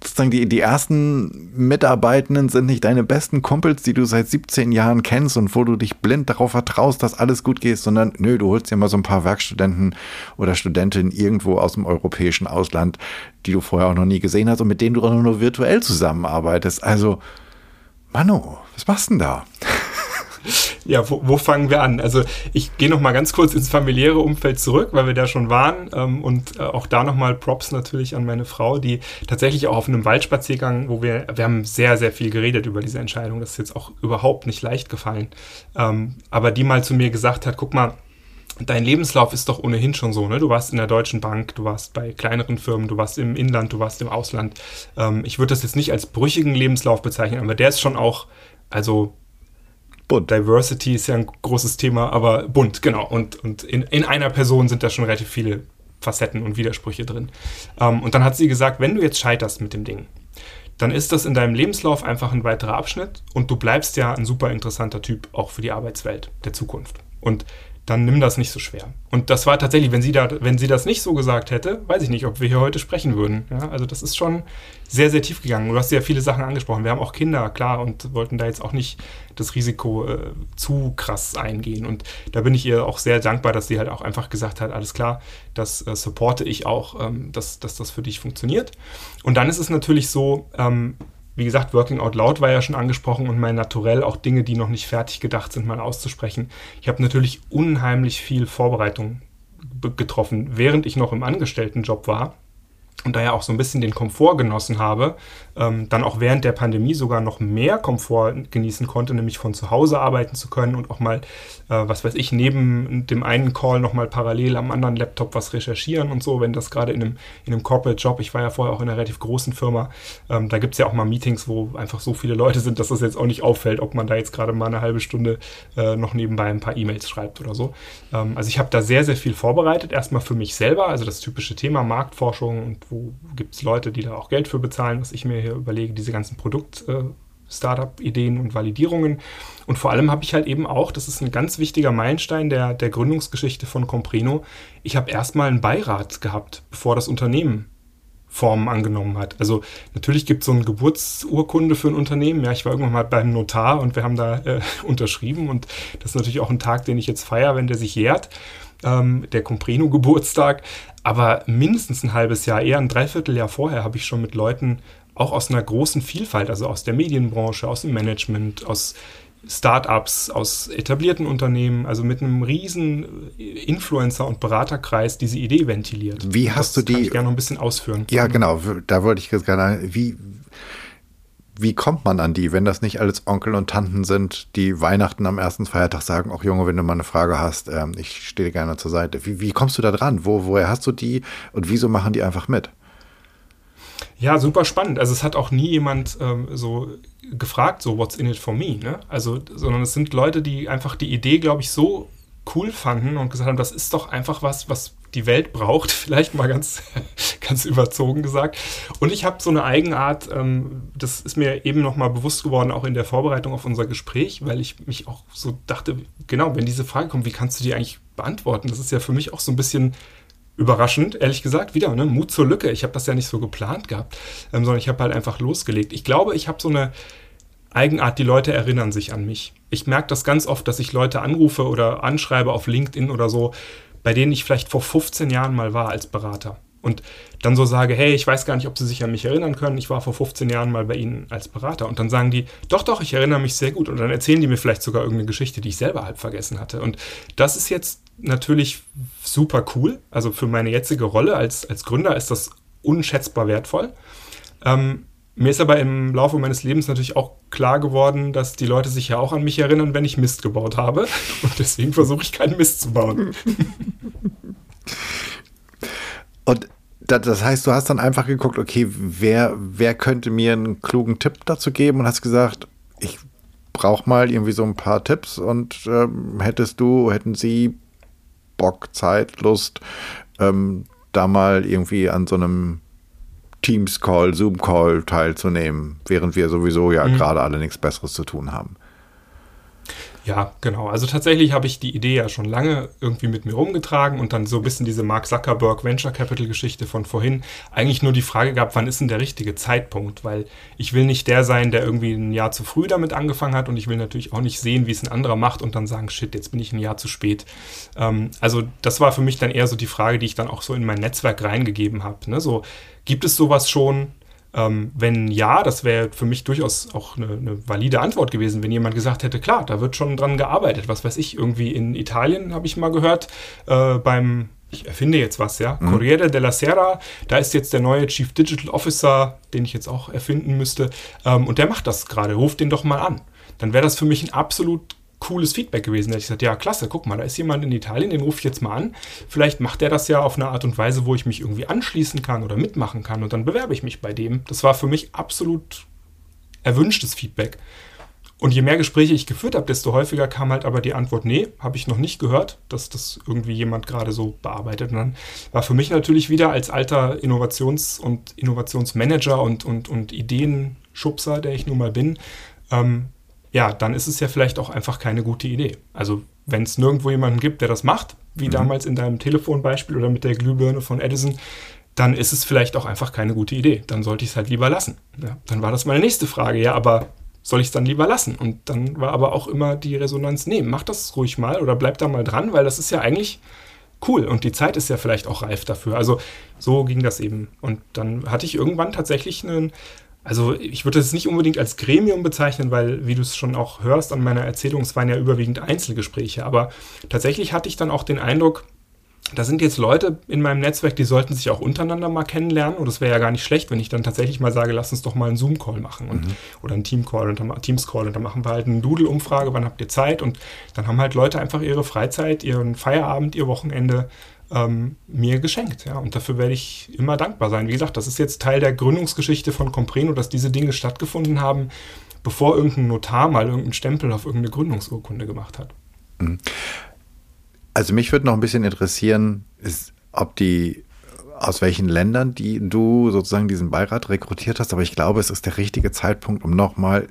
sozusagen die, die ersten Mitarbeitenden sind nicht deine besten Kumpels, die du seit 17 Jahren kennst und wo du dich blind darauf vertraust, dass alles gut geht, sondern nö, du holst dir mal so ein paar Werkstudenten oder Studentinnen irgendwo aus dem europäischen Ausland, die du vorher auch noch nie gesehen hast und mit denen du auch nur virtuell zusammenarbeitest. Also, Manu, was machst denn da? Ja, wo, wo fangen wir an? Also ich gehe noch mal ganz kurz ins familiäre Umfeld zurück, weil wir da schon waren ähm, und äh, auch da noch mal Props natürlich an meine Frau, die tatsächlich auch auf einem Waldspaziergang, wo wir, wir haben sehr, sehr viel geredet über diese Entscheidung, das ist jetzt auch überhaupt nicht leicht gefallen, ähm, aber die mal zu mir gesagt hat, guck mal, Dein Lebenslauf ist doch ohnehin schon so, ne? Du warst in der Deutschen Bank, du warst bei kleineren Firmen, du warst im Inland, du warst im Ausland. Ähm, ich würde das jetzt nicht als brüchigen Lebenslauf bezeichnen, aber der ist schon auch, also Bunt. Diversity ist ja ein großes Thema, aber bunt, genau. Und, und in, in einer Person sind da schon relativ viele Facetten und Widersprüche drin. Ähm, und dann hat sie gesagt, wenn du jetzt scheiterst mit dem Ding, dann ist das in deinem Lebenslauf einfach ein weiterer Abschnitt und du bleibst ja ein super interessanter Typ auch für die Arbeitswelt der Zukunft. Und dann nimm das nicht so schwer. Und das war tatsächlich, wenn sie, da, wenn sie das nicht so gesagt hätte, weiß ich nicht, ob wir hier heute sprechen würden. Ja, also das ist schon sehr, sehr tief gegangen. Du hast ja viele Sachen angesprochen. Wir haben auch Kinder, klar, und wollten da jetzt auch nicht das Risiko äh, zu krass eingehen. Und da bin ich ihr auch sehr dankbar, dass sie halt auch einfach gesagt hat, alles klar, das äh, supporte ich auch, ähm, dass, dass das für dich funktioniert. Und dann ist es natürlich so, ähm, wie gesagt, Working Out Loud war ja schon angesprochen und mein Naturell, auch Dinge, die noch nicht fertig gedacht sind, mal auszusprechen. Ich habe natürlich unheimlich viel Vorbereitung be- getroffen, während ich noch im Angestelltenjob war und da ja auch so ein bisschen den Komfort genossen habe, ähm, dann auch während der Pandemie sogar noch mehr Komfort genießen konnte, nämlich von zu Hause arbeiten zu können und auch mal, äh, was weiß ich, neben dem einen Call nochmal parallel am anderen Laptop was recherchieren und so, wenn das gerade in einem, in einem Corporate-Job, ich war ja vorher auch in einer relativ großen Firma, ähm, da gibt es ja auch mal Meetings, wo einfach so viele Leute sind, dass das jetzt auch nicht auffällt, ob man da jetzt gerade mal eine halbe Stunde äh, noch nebenbei ein paar E-Mails schreibt oder so. Ähm, also ich habe da sehr, sehr viel vorbereitet, erstmal für mich selber, also das typische Thema Marktforschung und wo gibt es Leute, die da auch Geld für bezahlen, was ich mir hier überlege, diese ganzen Produkt- äh, Startup-Ideen und Validierungen. Und vor allem habe ich halt eben auch, das ist ein ganz wichtiger Meilenstein der, der Gründungsgeschichte von Compreno, ich habe erstmal einen Beirat gehabt, bevor das Unternehmen Formen angenommen hat. Also natürlich gibt es so eine Geburtsurkunde für ein Unternehmen. Ja, ich war irgendwann mal beim Notar und wir haben da äh, unterschrieben und das ist natürlich auch ein Tag, den ich jetzt feiere, wenn der sich jährt, ähm, der Compreno-Geburtstag. Aber mindestens ein halbes Jahr, eher ein Dreivierteljahr vorher habe ich schon mit Leuten auch aus einer großen Vielfalt, also aus der Medienbranche, aus dem Management, aus Startups, aus etablierten Unternehmen, also mit einem riesen Influencer- und Beraterkreis diese Idee ventiliert. Wie hast das du die- Kann ich gerne noch ein bisschen ausführen. Ja, genau, da wollte ich jetzt gerade, wie, wie kommt man an die, wenn das nicht alles Onkel und Tanten sind, die Weihnachten am ersten Feiertag sagen, auch Junge, wenn du mal eine Frage hast, ähm, ich stehe gerne zur Seite. Wie, wie kommst du da dran? Wo, woher hast du die und wieso machen die einfach mit? Ja, super spannend. Also es hat auch nie jemand ähm, so gefragt, so what's in it for me, ne? Also, sondern es sind Leute, die einfach die Idee, glaube ich, so cool fanden und gesagt haben, das ist doch einfach was, was die Welt braucht, vielleicht mal ganz, ganz überzogen gesagt. Und ich habe so eine Eigenart, ähm, das ist mir eben nochmal bewusst geworden, auch in der Vorbereitung auf unser Gespräch, weil ich mich auch so dachte, genau, wenn diese Frage kommt, wie kannst du die eigentlich beantworten? Das ist ja für mich auch so ein bisschen überraschend, ehrlich gesagt, wieder, ne? Mut zur Lücke. Ich habe das ja nicht so geplant gehabt, ähm, sondern ich habe halt einfach losgelegt. Ich glaube, ich habe so eine Eigenart, die Leute erinnern sich an mich. Ich merke das ganz oft, dass ich Leute anrufe oder anschreibe auf LinkedIn oder so, bei denen ich vielleicht vor 15 Jahren mal war als Berater. Und dann so sage, hey, ich weiß gar nicht, ob Sie sich an mich erinnern können. Ich war vor 15 Jahren mal bei Ihnen als Berater. Und dann sagen die, doch, doch, ich erinnere mich sehr gut. Und dann erzählen die mir vielleicht sogar irgendeine Geschichte, die ich selber halb vergessen hatte. Und das ist jetzt natürlich super cool. Also für meine jetzige Rolle als, als Gründer ist das unschätzbar wertvoll. Ähm, mir ist aber im Laufe meines Lebens natürlich auch klar geworden, dass die Leute sich ja auch an mich erinnern, wenn ich Mist gebaut habe. Und deswegen versuche ich keinen Mist zu bauen. Und das heißt, du hast dann einfach geguckt, okay, wer, wer könnte mir einen klugen Tipp dazu geben und hast gesagt, ich brauche mal irgendwie so ein paar Tipps und ähm, hättest du, hätten sie Bock, Zeit, Lust, ähm, da mal irgendwie an so einem Teams-Call, Zoom-Call teilzunehmen, während wir sowieso ja mhm. gerade alle nichts Besseres zu tun haben. Ja, genau. Also tatsächlich habe ich die Idee ja schon lange irgendwie mit mir rumgetragen und dann so ein bisschen diese Mark Zuckerberg Venture Capital Geschichte von vorhin eigentlich nur die Frage gab, wann ist denn der richtige Zeitpunkt? Weil ich will nicht der sein, der irgendwie ein Jahr zu früh damit angefangen hat und ich will natürlich auch nicht sehen, wie es ein anderer macht und dann sagen, shit, jetzt bin ich ein Jahr zu spät. Ähm, also das war für mich dann eher so die Frage, die ich dann auch so in mein Netzwerk reingegeben habe. Ne? So, gibt es sowas schon? Ähm, wenn ja, das wäre für mich durchaus auch eine, eine, valide Antwort gewesen, wenn jemand gesagt hätte, klar, da wird schon dran gearbeitet. Was weiß ich, irgendwie in Italien habe ich mal gehört, äh, beim, ich erfinde jetzt was, ja, mhm. Corriere della Sera, da ist jetzt der neue Chief Digital Officer, den ich jetzt auch erfinden müsste, ähm, und der macht das gerade, ruft den doch mal an. Dann wäre das für mich ein absolut cooles Feedback gewesen. Da ich gesagt, ja, klasse, guck mal, da ist jemand in Italien, den rufe ich jetzt mal an. Vielleicht macht der das ja auf eine Art und Weise, wo ich mich irgendwie anschließen kann oder mitmachen kann und dann bewerbe ich mich bei dem. Das war für mich absolut erwünschtes Feedback. Und je mehr Gespräche ich geführt habe, desto häufiger kam halt aber die Antwort, nee, habe ich noch nicht gehört, dass das irgendwie jemand gerade so bearbeitet. Und dann war für mich natürlich wieder als alter Innovations- und Innovationsmanager und, und, und Ideenschubser, der ich nun mal bin, ähm, ja, dann ist es ja vielleicht auch einfach keine gute Idee. Also wenn es nirgendwo jemanden gibt, der das macht, wie mhm. damals in deinem Telefonbeispiel oder mit der Glühbirne von Edison, dann ist es vielleicht auch einfach keine gute Idee. Dann sollte ich es halt lieber lassen. Ja, dann war das meine nächste Frage. Ja, aber soll ich es dann lieber lassen? Und dann war aber auch immer die Resonanz, nee, mach das ruhig mal oder bleib da mal dran, weil das ist ja eigentlich cool und die Zeit ist ja vielleicht auch reif dafür. Also so ging das eben. Und dann hatte ich irgendwann tatsächlich einen also ich würde es nicht unbedingt als Gremium bezeichnen, weil, wie du es schon auch hörst an meiner Erzählung, es waren ja überwiegend Einzelgespräche. Aber tatsächlich hatte ich dann auch den Eindruck, da sind jetzt Leute in meinem Netzwerk, die sollten sich auch untereinander mal kennenlernen. Und es wäre ja gar nicht schlecht, wenn ich dann tatsächlich mal sage, lass uns doch mal einen Zoom-Call machen und, mhm. oder einen Team-Call und dann, Teams-Call. Und dann machen wir halt eine Doodle-Umfrage, wann habt ihr Zeit? Und dann haben halt Leute einfach ihre Freizeit, ihren Feierabend, ihr Wochenende ähm, mir geschenkt. Ja? Und dafür werde ich immer dankbar sein. Wie gesagt, das ist jetzt Teil der Gründungsgeschichte von Compreno, dass diese Dinge stattgefunden haben, bevor irgendein Notar mal irgendeinen Stempel auf irgendeine Gründungsurkunde gemacht hat. Mhm. Also mich würde noch ein bisschen interessieren, ist, ob die aus welchen Ländern die du sozusagen diesen Beirat rekrutiert hast, aber ich glaube, es ist der richtige Zeitpunkt, um nochmal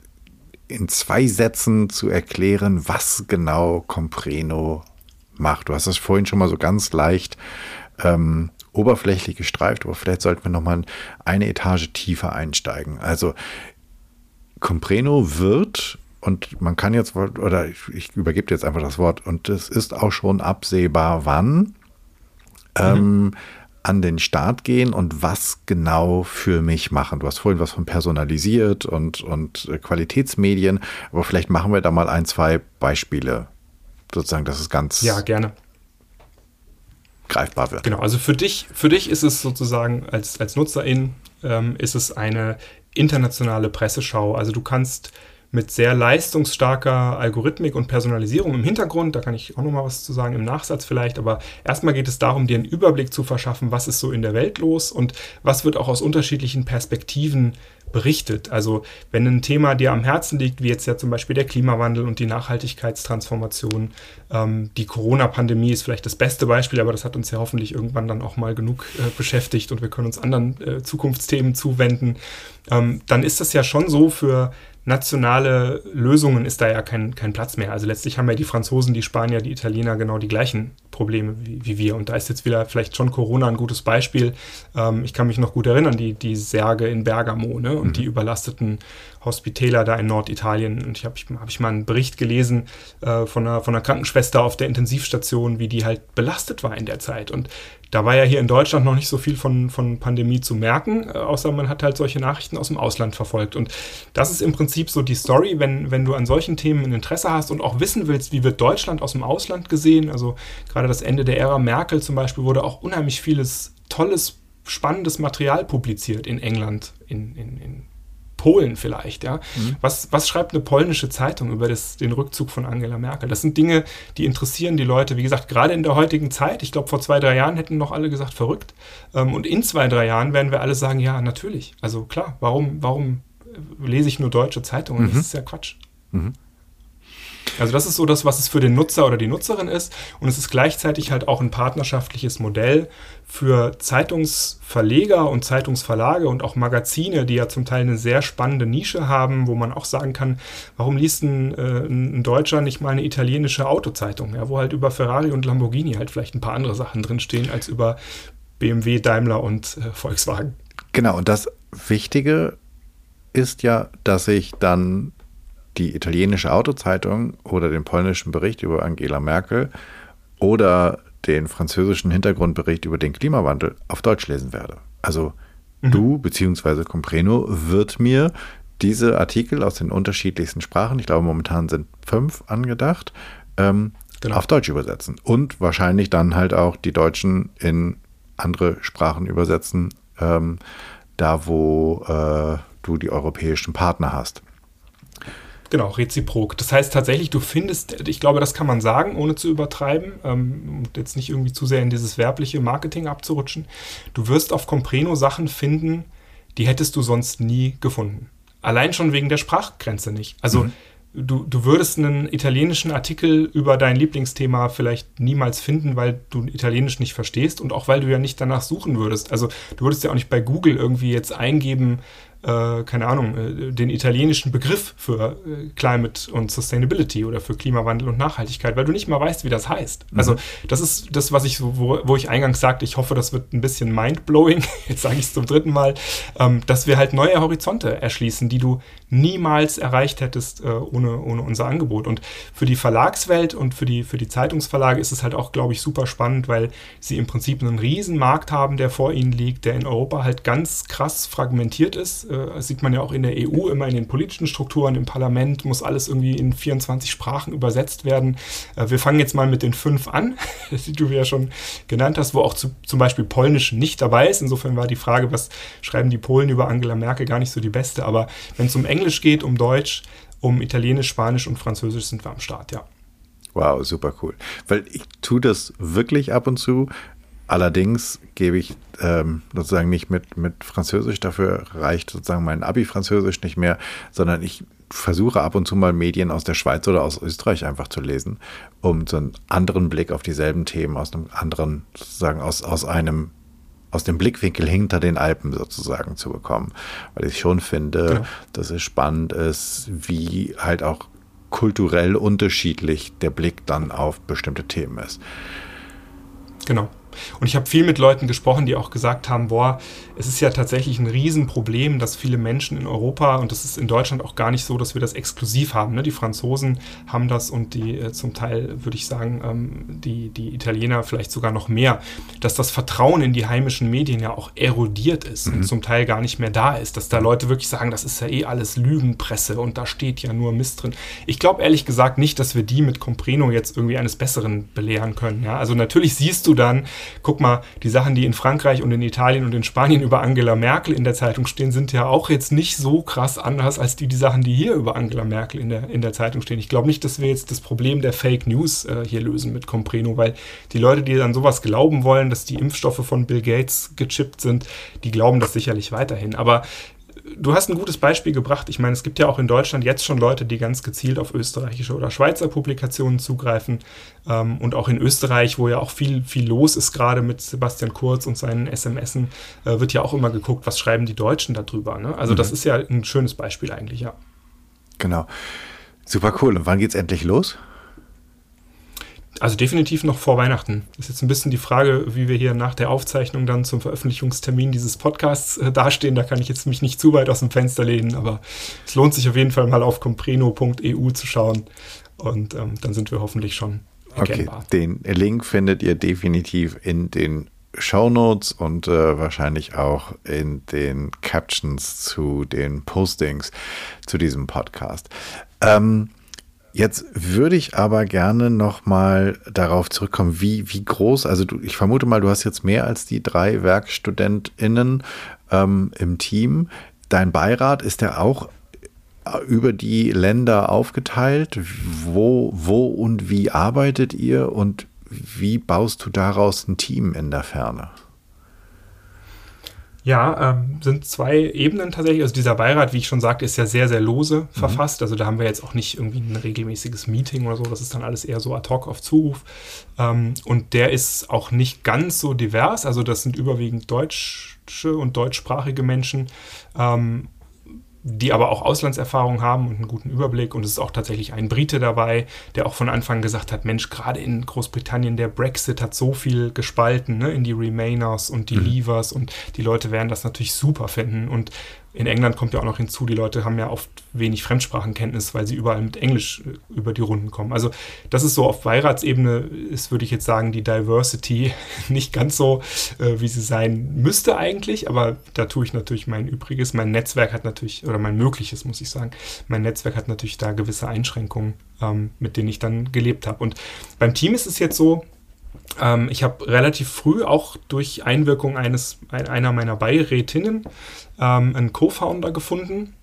in zwei Sätzen zu erklären, was genau Compreno macht. Du hast das vorhin schon mal so ganz leicht ähm, oberflächlich gestreift, aber vielleicht sollten wir noch mal eine Etage tiefer einsteigen. Also Compreno wird und man kann jetzt, oder ich, ich übergebe jetzt einfach das Wort, und es ist auch schon absehbar, wann ähm, an den Start gehen und was genau für mich machen. Du hast vorhin was von personalisiert und, und Qualitätsmedien, aber vielleicht machen wir da mal ein, zwei Beispiele sozusagen, dass es ganz ja, gerne. greifbar wird. Genau, also für dich, für dich ist es sozusagen als, als Nutzerin, ähm, ist es eine internationale Presseschau. Also du kannst mit sehr leistungsstarker Algorithmik und Personalisierung im Hintergrund, da kann ich auch noch mal was zu sagen im Nachsatz vielleicht, aber erstmal geht es darum, dir einen Überblick zu verschaffen, was ist so in der Welt los und was wird auch aus unterschiedlichen Perspektiven berichtet. Also wenn ein Thema dir am Herzen liegt, wie jetzt ja zum Beispiel der Klimawandel und die Nachhaltigkeitstransformation, ähm, die Corona-Pandemie ist vielleicht das beste Beispiel, aber das hat uns ja hoffentlich irgendwann dann auch mal genug äh, beschäftigt und wir können uns anderen äh, Zukunftsthemen zuwenden, ähm, dann ist das ja schon so für nationale Lösungen ist da ja kein, kein Platz mehr. Also letztlich haben ja die Franzosen, die Spanier, die Italiener genau die gleichen Probleme wie, wie wir. Und da ist jetzt wieder vielleicht schon Corona ein gutes Beispiel. Ähm, ich kann mich noch gut erinnern, die, die Särge in Bergamo ne? und mhm. die überlasteten Hospitäler da in Norditalien. Und ich habe hab ich mal einen Bericht gelesen äh, von, einer, von einer Krankenschwester auf der Intensivstation, wie die halt belastet war in der Zeit. Und da war ja hier in Deutschland noch nicht so viel von, von Pandemie zu merken, äh, außer man hat halt solche Nachrichten aus dem Ausland verfolgt. Und das ist im Prinzip so die Story, wenn, wenn du an solchen Themen ein Interesse hast und auch wissen willst, wie wird Deutschland aus dem Ausland gesehen. Also gerade das Ende der Ära Merkel zum Beispiel wurde auch unheimlich vieles tolles, spannendes Material publiziert in England, in, in, in Polen vielleicht, ja. Mhm. Was, was schreibt eine polnische Zeitung über das, den Rückzug von Angela Merkel? Das sind Dinge, die interessieren die Leute, wie gesagt, gerade in der heutigen Zeit. Ich glaube, vor zwei, drei Jahren hätten noch alle gesagt, verrückt. Ähm, und in zwei, drei Jahren werden wir alle sagen, ja, natürlich. Also klar, warum, warum lese ich nur deutsche Zeitungen? Mhm. Das ist ja Quatsch. Mhm. Also das ist so das, was es für den Nutzer oder die Nutzerin ist. Und es ist gleichzeitig halt auch ein partnerschaftliches Modell für Zeitungsverleger und Zeitungsverlage und auch Magazine, die ja zum Teil eine sehr spannende Nische haben, wo man auch sagen kann, warum liest ein, äh, ein Deutscher nicht mal eine italienische Autozeitung, ja, wo halt über Ferrari und Lamborghini halt vielleicht ein paar andere Sachen drinstehen als über BMW, Daimler und äh, Volkswagen. Genau, und das Wichtige ist ja, dass ich dann die italienische Autozeitung oder den polnischen Bericht über Angela Merkel oder den französischen Hintergrundbericht über den Klimawandel auf Deutsch lesen werde. Also mhm. du bzw. Compreno wird mir diese Artikel aus den unterschiedlichsten Sprachen, ich glaube momentan sind fünf angedacht, ähm, genau. auf Deutsch übersetzen. Und wahrscheinlich dann halt auch die Deutschen in andere Sprachen übersetzen, ähm, da wo äh, du die europäischen Partner hast. Genau, reziprok. Das heißt tatsächlich, du findest, ich glaube, das kann man sagen, ohne zu übertreiben ähm, und jetzt nicht irgendwie zu sehr in dieses werbliche Marketing abzurutschen. Du wirst auf Compreno Sachen finden, die hättest du sonst nie gefunden. Allein schon wegen der Sprachgrenze nicht. Also mhm. du, du würdest einen italienischen Artikel über dein Lieblingsthema vielleicht niemals finden, weil du Italienisch nicht verstehst und auch weil du ja nicht danach suchen würdest. Also du würdest ja auch nicht bei Google irgendwie jetzt eingeben, äh, keine Ahnung, äh, den italienischen Begriff für äh, Climate und Sustainability oder für Klimawandel und Nachhaltigkeit, weil du nicht mal weißt, wie das heißt. Mhm. Also das ist das, was ich so, wo, wo ich eingangs sagte, ich hoffe, das wird ein bisschen mindblowing, jetzt sage ich es zum dritten Mal, ähm, dass wir halt neue Horizonte erschließen, die du niemals erreicht hättest äh, ohne, ohne unser Angebot. Und für die Verlagswelt und für die, für die Zeitungsverlage ist es halt auch, glaube ich, super spannend, weil sie im Prinzip einen riesen Markt haben, der vor ihnen liegt, der in Europa halt ganz krass fragmentiert ist das sieht man ja auch in der EU immer in den politischen Strukturen, im Parlament muss alles irgendwie in 24 Sprachen übersetzt werden. Äh, wir fangen jetzt mal mit den fünf an, die du ja schon genannt hast, wo auch zu, zum Beispiel Polnisch nicht dabei ist. Insofern war die Frage, was schreiben die Polen über Angela Merkel, gar nicht so die beste. Aber wenn es um Englisch geht, um Deutsch, um Italienisch, Spanisch und Französisch sind wir am Start, ja. Wow, super cool. Weil ich tue das wirklich ab und zu. Allerdings gebe ich ähm, sozusagen nicht mit, mit Französisch, dafür reicht sozusagen mein Abi-Französisch nicht mehr, sondern ich versuche ab und zu mal Medien aus der Schweiz oder aus Österreich einfach zu lesen, um so einen anderen Blick auf dieselben Themen aus einem anderen, sozusagen aus, aus einem aus dem Blickwinkel hinter den Alpen sozusagen zu bekommen. Weil ich schon finde, genau. dass es spannend ist, wie halt auch kulturell unterschiedlich der Blick dann auf bestimmte Themen ist. Genau. Und ich habe viel mit Leuten gesprochen, die auch gesagt haben, boah, es ist ja tatsächlich ein Riesenproblem, dass viele Menschen in Europa, und das ist in Deutschland auch gar nicht so, dass wir das exklusiv haben. Ne? Die Franzosen haben das und die äh, zum Teil, würde ich sagen, ähm, die, die Italiener vielleicht sogar noch mehr, dass das Vertrauen in die heimischen Medien ja auch erodiert ist mhm. und zum Teil gar nicht mehr da ist, dass da Leute wirklich sagen, das ist ja eh alles Lügenpresse und da steht ja nur Mist drin. Ich glaube ehrlich gesagt nicht, dass wir die mit Compreno jetzt irgendwie eines Besseren belehren können. Ja? Also natürlich siehst du dann, guck mal, die Sachen, die in Frankreich und in Italien und in Spanien über Angela Merkel in der Zeitung stehen, sind ja auch jetzt nicht so krass anders als die, die Sachen, die hier über Angela Merkel in der, in der Zeitung stehen. Ich glaube nicht, dass wir jetzt das Problem der Fake News äh, hier lösen mit Compreno, weil die Leute, die dann sowas glauben wollen, dass die Impfstoffe von Bill Gates gechippt sind, die glauben das sicherlich weiterhin. Aber du hast ein gutes Beispiel gebracht. Ich meine, es gibt ja auch in Deutschland jetzt schon Leute, die ganz gezielt auf österreichische oder Schweizer Publikationen zugreifen. Ähm, und auch in Österreich, wo ja auch viel, viel los ist, gerade mit Sebastian Kurz und seinen SMSen, äh, wird ja auch immer geguckt, was schreiben die Deutschen darüber. Ne? Also, mhm. das ist ja ein schönes Beispiel eigentlich, ja. Genau. Super cool. Und wann geht's endlich los? Also definitiv noch vor Weihnachten. Ist jetzt ein bisschen die Frage, wie wir hier nach der Aufzeichnung dann zum Veröffentlichungstermin dieses Podcasts äh, dastehen. Da kann ich jetzt mich nicht zu weit aus dem Fenster lehnen, aber es lohnt sich auf jeden Fall mal auf compreno.eu zu schauen und ähm, dann sind wir hoffentlich schon erkennbar. Okay, den Link findet ihr definitiv in den Show Notes und äh, wahrscheinlich auch in den Captions zu den Postings zu diesem Podcast. Ähm, Jetzt würde ich aber gerne noch mal darauf zurückkommen, wie, wie groß, also du, ich vermute mal, du hast jetzt mehr als die drei WerkstudentInnen ähm, im Team. Dein Beirat, ist der auch über die Länder aufgeteilt? Wo, wo und wie arbeitet ihr und wie baust du daraus ein Team in der Ferne? Ja, ähm, sind zwei Ebenen tatsächlich. Also dieser Beirat, wie ich schon sagte, ist ja sehr, sehr lose mhm. verfasst. Also da haben wir jetzt auch nicht irgendwie ein regelmäßiges Meeting oder so. Das ist dann alles eher so ad hoc auf Zuruf. Ähm, und der ist auch nicht ganz so divers. Also das sind überwiegend deutsche und deutschsprachige Menschen. Ähm, die aber auch Auslandserfahrung haben und einen guten Überblick. Und es ist auch tatsächlich ein Brite dabei, der auch von Anfang gesagt hat, Mensch, gerade in Großbritannien, der Brexit hat so viel gespalten ne, in die Remainers und die mhm. Leavers und die Leute werden das natürlich super finden. Und in England kommt ja auch noch hinzu, die Leute haben ja oft wenig Fremdsprachenkenntnis, weil sie überall mit Englisch äh, über die Runden kommen. Also das ist so auf Beiratsebene ist, würde ich jetzt sagen, die Diversity nicht ganz so, äh, wie sie sein müsste eigentlich, aber da tue ich natürlich mein Übriges. Mein Netzwerk hat natürlich, oder mein Mögliches, muss ich sagen, mein Netzwerk hat natürlich da gewisse Einschränkungen, ähm, mit denen ich dann gelebt habe. Und beim Team ist es jetzt so, ähm, ich habe relativ früh auch durch Einwirkung eines, einer meiner Beirätinnen ähm, einen Co-Founder gefunden,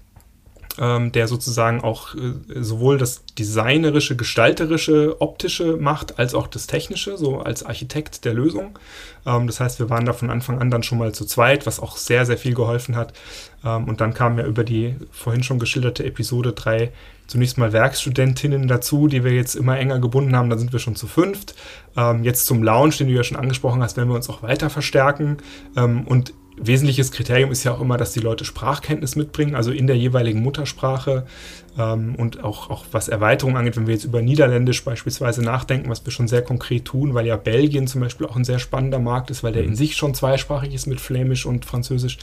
ähm, der sozusagen auch äh, sowohl das designerische, gestalterische, optische macht, als auch das technische, so als Architekt der Lösung. Ähm, das heißt, wir waren da von Anfang an dann schon mal zu zweit, was auch sehr, sehr viel geholfen hat. Ähm, und dann kamen ja über die vorhin schon geschilderte Episode drei zunächst mal Werkstudentinnen dazu, die wir jetzt immer enger gebunden haben. Da sind wir schon zu fünft. Ähm, jetzt zum Lounge, den du ja schon angesprochen hast, werden wir uns auch weiter verstärken. Ähm, und wesentliches Kriterium ist ja auch immer, dass die Leute Sprachkenntnis mitbringen, also in der jeweiligen Muttersprache ähm, und auch, auch was Erweiterung angeht, wenn wir jetzt über Niederländisch beispielsweise nachdenken, was wir schon sehr konkret tun, weil ja Belgien zum Beispiel auch ein sehr spannender Markt ist, weil der in mhm. sich schon zweisprachig ist mit Flämisch und Französisch,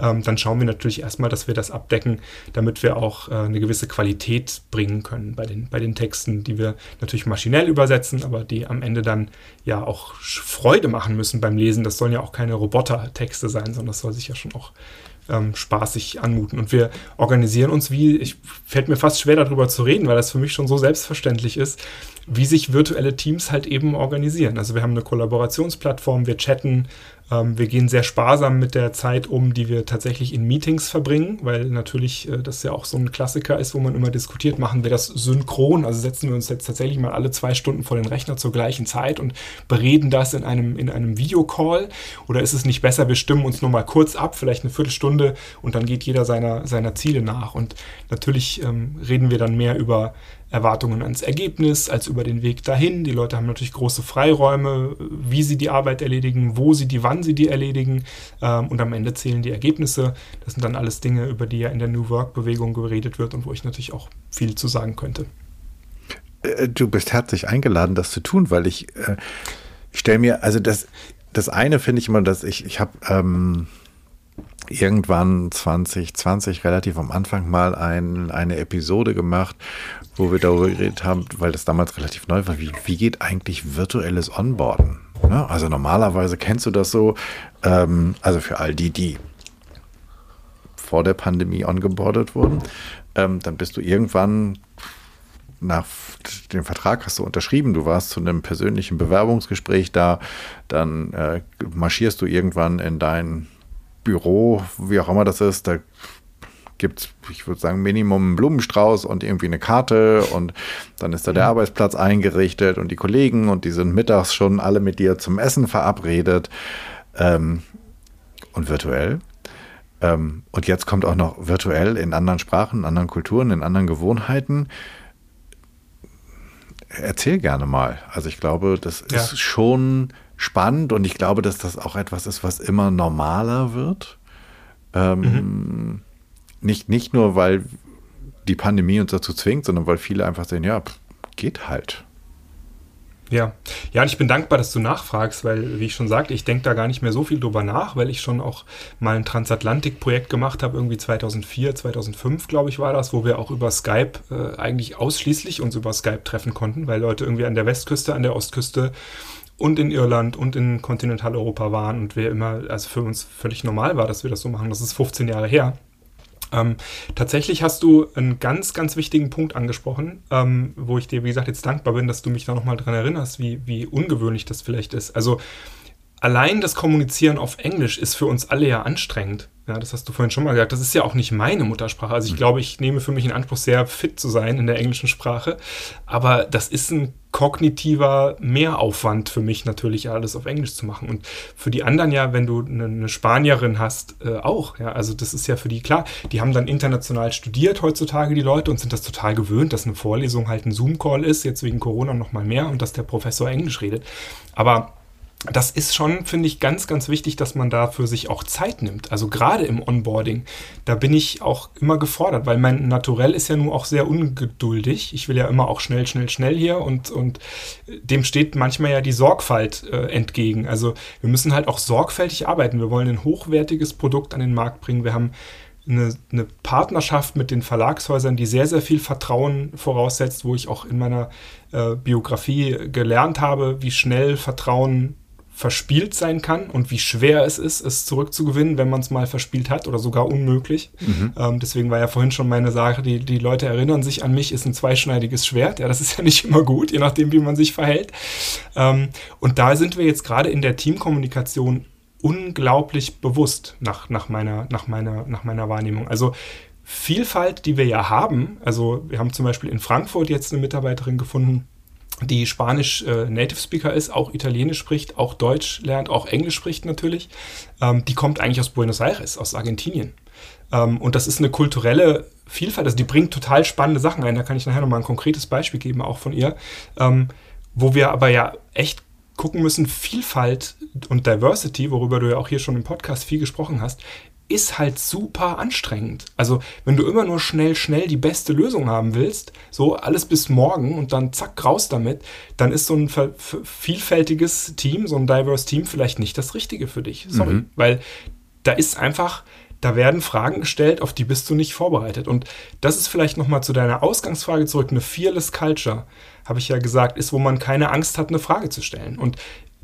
ähm, dann schauen wir natürlich erstmal, dass wir das abdecken, damit wir auch äh, eine gewisse Qualität bringen können bei den, bei den Texten, die wir natürlich maschinell übersetzen, aber die am Ende dann ja auch Freude machen müssen beim Lesen. Das sollen ja auch keine Roboter-Texte sein, sondern das soll sich ja schon auch ähm, spaßig anmuten. Und wir organisieren uns wie, ich fällt mir fast schwer darüber zu reden, weil das für mich schon so selbstverständlich ist, wie sich virtuelle Teams halt eben organisieren. Also wir haben eine Kollaborationsplattform, wir chatten, wir gehen sehr sparsam mit der Zeit um, die wir tatsächlich in Meetings verbringen, weil natürlich äh, das ja auch so ein Klassiker ist, wo man immer diskutiert, machen wir das synchron, also setzen wir uns jetzt tatsächlich mal alle zwei Stunden vor den Rechner zur gleichen Zeit und bereden das in einem, in einem Videocall? Oder ist es nicht besser, wir stimmen uns nur mal kurz ab, vielleicht eine Viertelstunde und dann geht jeder seiner, seiner Ziele nach? Und natürlich ähm, reden wir dann mehr über Erwartungen ans Ergebnis als über den Weg dahin. Die Leute haben natürlich große Freiräume, wie sie die Arbeit erledigen, wo sie die, wann sie die erledigen. Ähm, und am Ende zählen die Ergebnisse. Das sind dann alles Dinge, über die ja in der New Work-Bewegung geredet wird und wo ich natürlich auch viel zu sagen könnte. Äh, du bist herzlich eingeladen, das zu tun, weil ich, äh, stelle mir, also das, das eine finde ich immer, dass ich, ich habe ähm, irgendwann 2020 relativ am Anfang mal ein, eine Episode gemacht, wo wir darüber geredet haben, weil das damals relativ neu war, wie, wie geht eigentlich virtuelles Onboarden? Ja, also normalerweise kennst du das so, ähm, also für all die, die vor der Pandemie ongeboardet wurden, ähm, dann bist du irgendwann nach dem Vertrag hast du unterschrieben, du warst zu einem persönlichen Bewerbungsgespräch da, dann äh, marschierst du irgendwann in dein Büro, wie auch immer das ist, da gibt es, ich würde sagen, Minimum einen Blumenstrauß und irgendwie eine Karte und dann ist da der mhm. Arbeitsplatz eingerichtet und die Kollegen und die sind mittags schon alle mit dir zum Essen verabredet ähm, und virtuell. Ähm, und jetzt kommt auch noch virtuell in anderen Sprachen, in anderen Kulturen, in anderen Gewohnheiten. Erzähl gerne mal. Also ich glaube, das ja. ist schon spannend und ich glaube, dass das auch etwas ist, was immer normaler wird. Ähm, mhm. nicht, nicht nur, weil die Pandemie uns dazu zwingt, sondern weil viele einfach sehen, ja, geht halt. Ja, ja, und ich bin dankbar, dass du nachfragst, weil, wie ich schon sagte, ich denke da gar nicht mehr so viel drüber nach, weil ich schon auch mal ein Transatlantik-Projekt gemacht habe, irgendwie 2004, 2005, glaube ich, war das, wo wir auch über Skype äh, eigentlich ausschließlich uns über Skype treffen konnten, weil Leute irgendwie an der Westküste, an der Ostküste und in Irland und in Kontinentaleuropa waren und wir immer, also für uns völlig normal war, dass wir das so machen. Das ist 15 Jahre her. Ähm, tatsächlich hast du einen ganz, ganz wichtigen Punkt angesprochen, ähm, wo ich dir, wie gesagt, jetzt dankbar bin, dass du mich da nochmal dran erinnerst, wie, wie ungewöhnlich das vielleicht ist. Also allein das Kommunizieren auf Englisch ist für uns alle ja anstrengend. Ja, das hast du vorhin schon mal gesagt. Das ist ja auch nicht meine Muttersprache. Also ich mhm. glaube, ich nehme für mich in Anspruch, sehr fit zu sein in der englischen Sprache. Aber das ist ein kognitiver Mehraufwand für mich natürlich, alles auf Englisch zu machen. Und für die anderen ja, wenn du eine, eine Spanierin hast, äh, auch. Ja, also das ist ja für die klar. Die haben dann international studiert heutzutage, die Leute, und sind das total gewöhnt, dass eine Vorlesung halt ein Zoom-Call ist, jetzt wegen Corona noch mal mehr und dass der Professor Englisch redet. Aber das ist schon, finde ich, ganz, ganz wichtig, dass man da für sich auch Zeit nimmt. Also gerade im Onboarding, da bin ich auch immer gefordert, weil mein Naturell ist ja nun auch sehr ungeduldig. Ich will ja immer auch schnell, schnell, schnell hier und, und dem steht manchmal ja die Sorgfalt äh, entgegen. Also wir müssen halt auch sorgfältig arbeiten. Wir wollen ein hochwertiges Produkt an den Markt bringen. Wir haben eine, eine, Partnerschaft mit den Verlagshäusern, die sehr, sehr viel Vertrauen voraussetzt, wo ich auch in meiner äh, Biografie gelernt habe, wie schnell Vertrauen verspielt sein kann und wie schwer es ist, es zurückzugewinnen, wenn man es mal verspielt hat oder sogar unmöglich. Mhm. Ähm, deswegen war ja vorhin schon meine Sache, die, die Leute erinnern sich an mich, ist ein zweischneidiges Schwert. Ja, das ist ja nicht immer gut, je nachdem, wie man sich verhält. Ähm, und da sind wir jetzt gerade in der Teamkommunikation unglaublich bewusst nach, nach, meiner, nach, meiner, nach meiner Wahrnehmung. Also Vielfalt, die wir ja haben, also wir haben zum Beispiel in Frankfurt jetzt eine Mitarbeiterin gefunden, die Spanisch äh, Native Speaker ist, auch Italienisch spricht, auch Deutsch lernt, auch Englisch spricht natürlich. Ähm, die kommt eigentlich aus Buenos Aires, aus Argentinien. Ähm, und das ist eine kulturelle Vielfalt. Also die bringt total spannende Sachen ein. Da kann ich nachher nochmal ein konkretes Beispiel geben, auch von ihr. Ähm, wo wir aber ja echt gucken müssen, Vielfalt und Diversity, worüber du ja auch hier schon im Podcast viel gesprochen hast, ist halt super anstrengend. Also, wenn du immer nur schnell, schnell die beste Lösung haben willst, so alles bis morgen und dann zack, raus damit, dann ist so ein vielfältiges Team, so ein diverse Team vielleicht nicht das Richtige für dich. Sorry. Mhm. Weil da ist einfach, da werden Fragen gestellt, auf die bist du nicht vorbereitet. Und das ist vielleicht nochmal zu deiner Ausgangsfrage zurück. Eine Fearless Culture, habe ich ja gesagt, ist, wo man keine Angst hat, eine Frage zu stellen. Und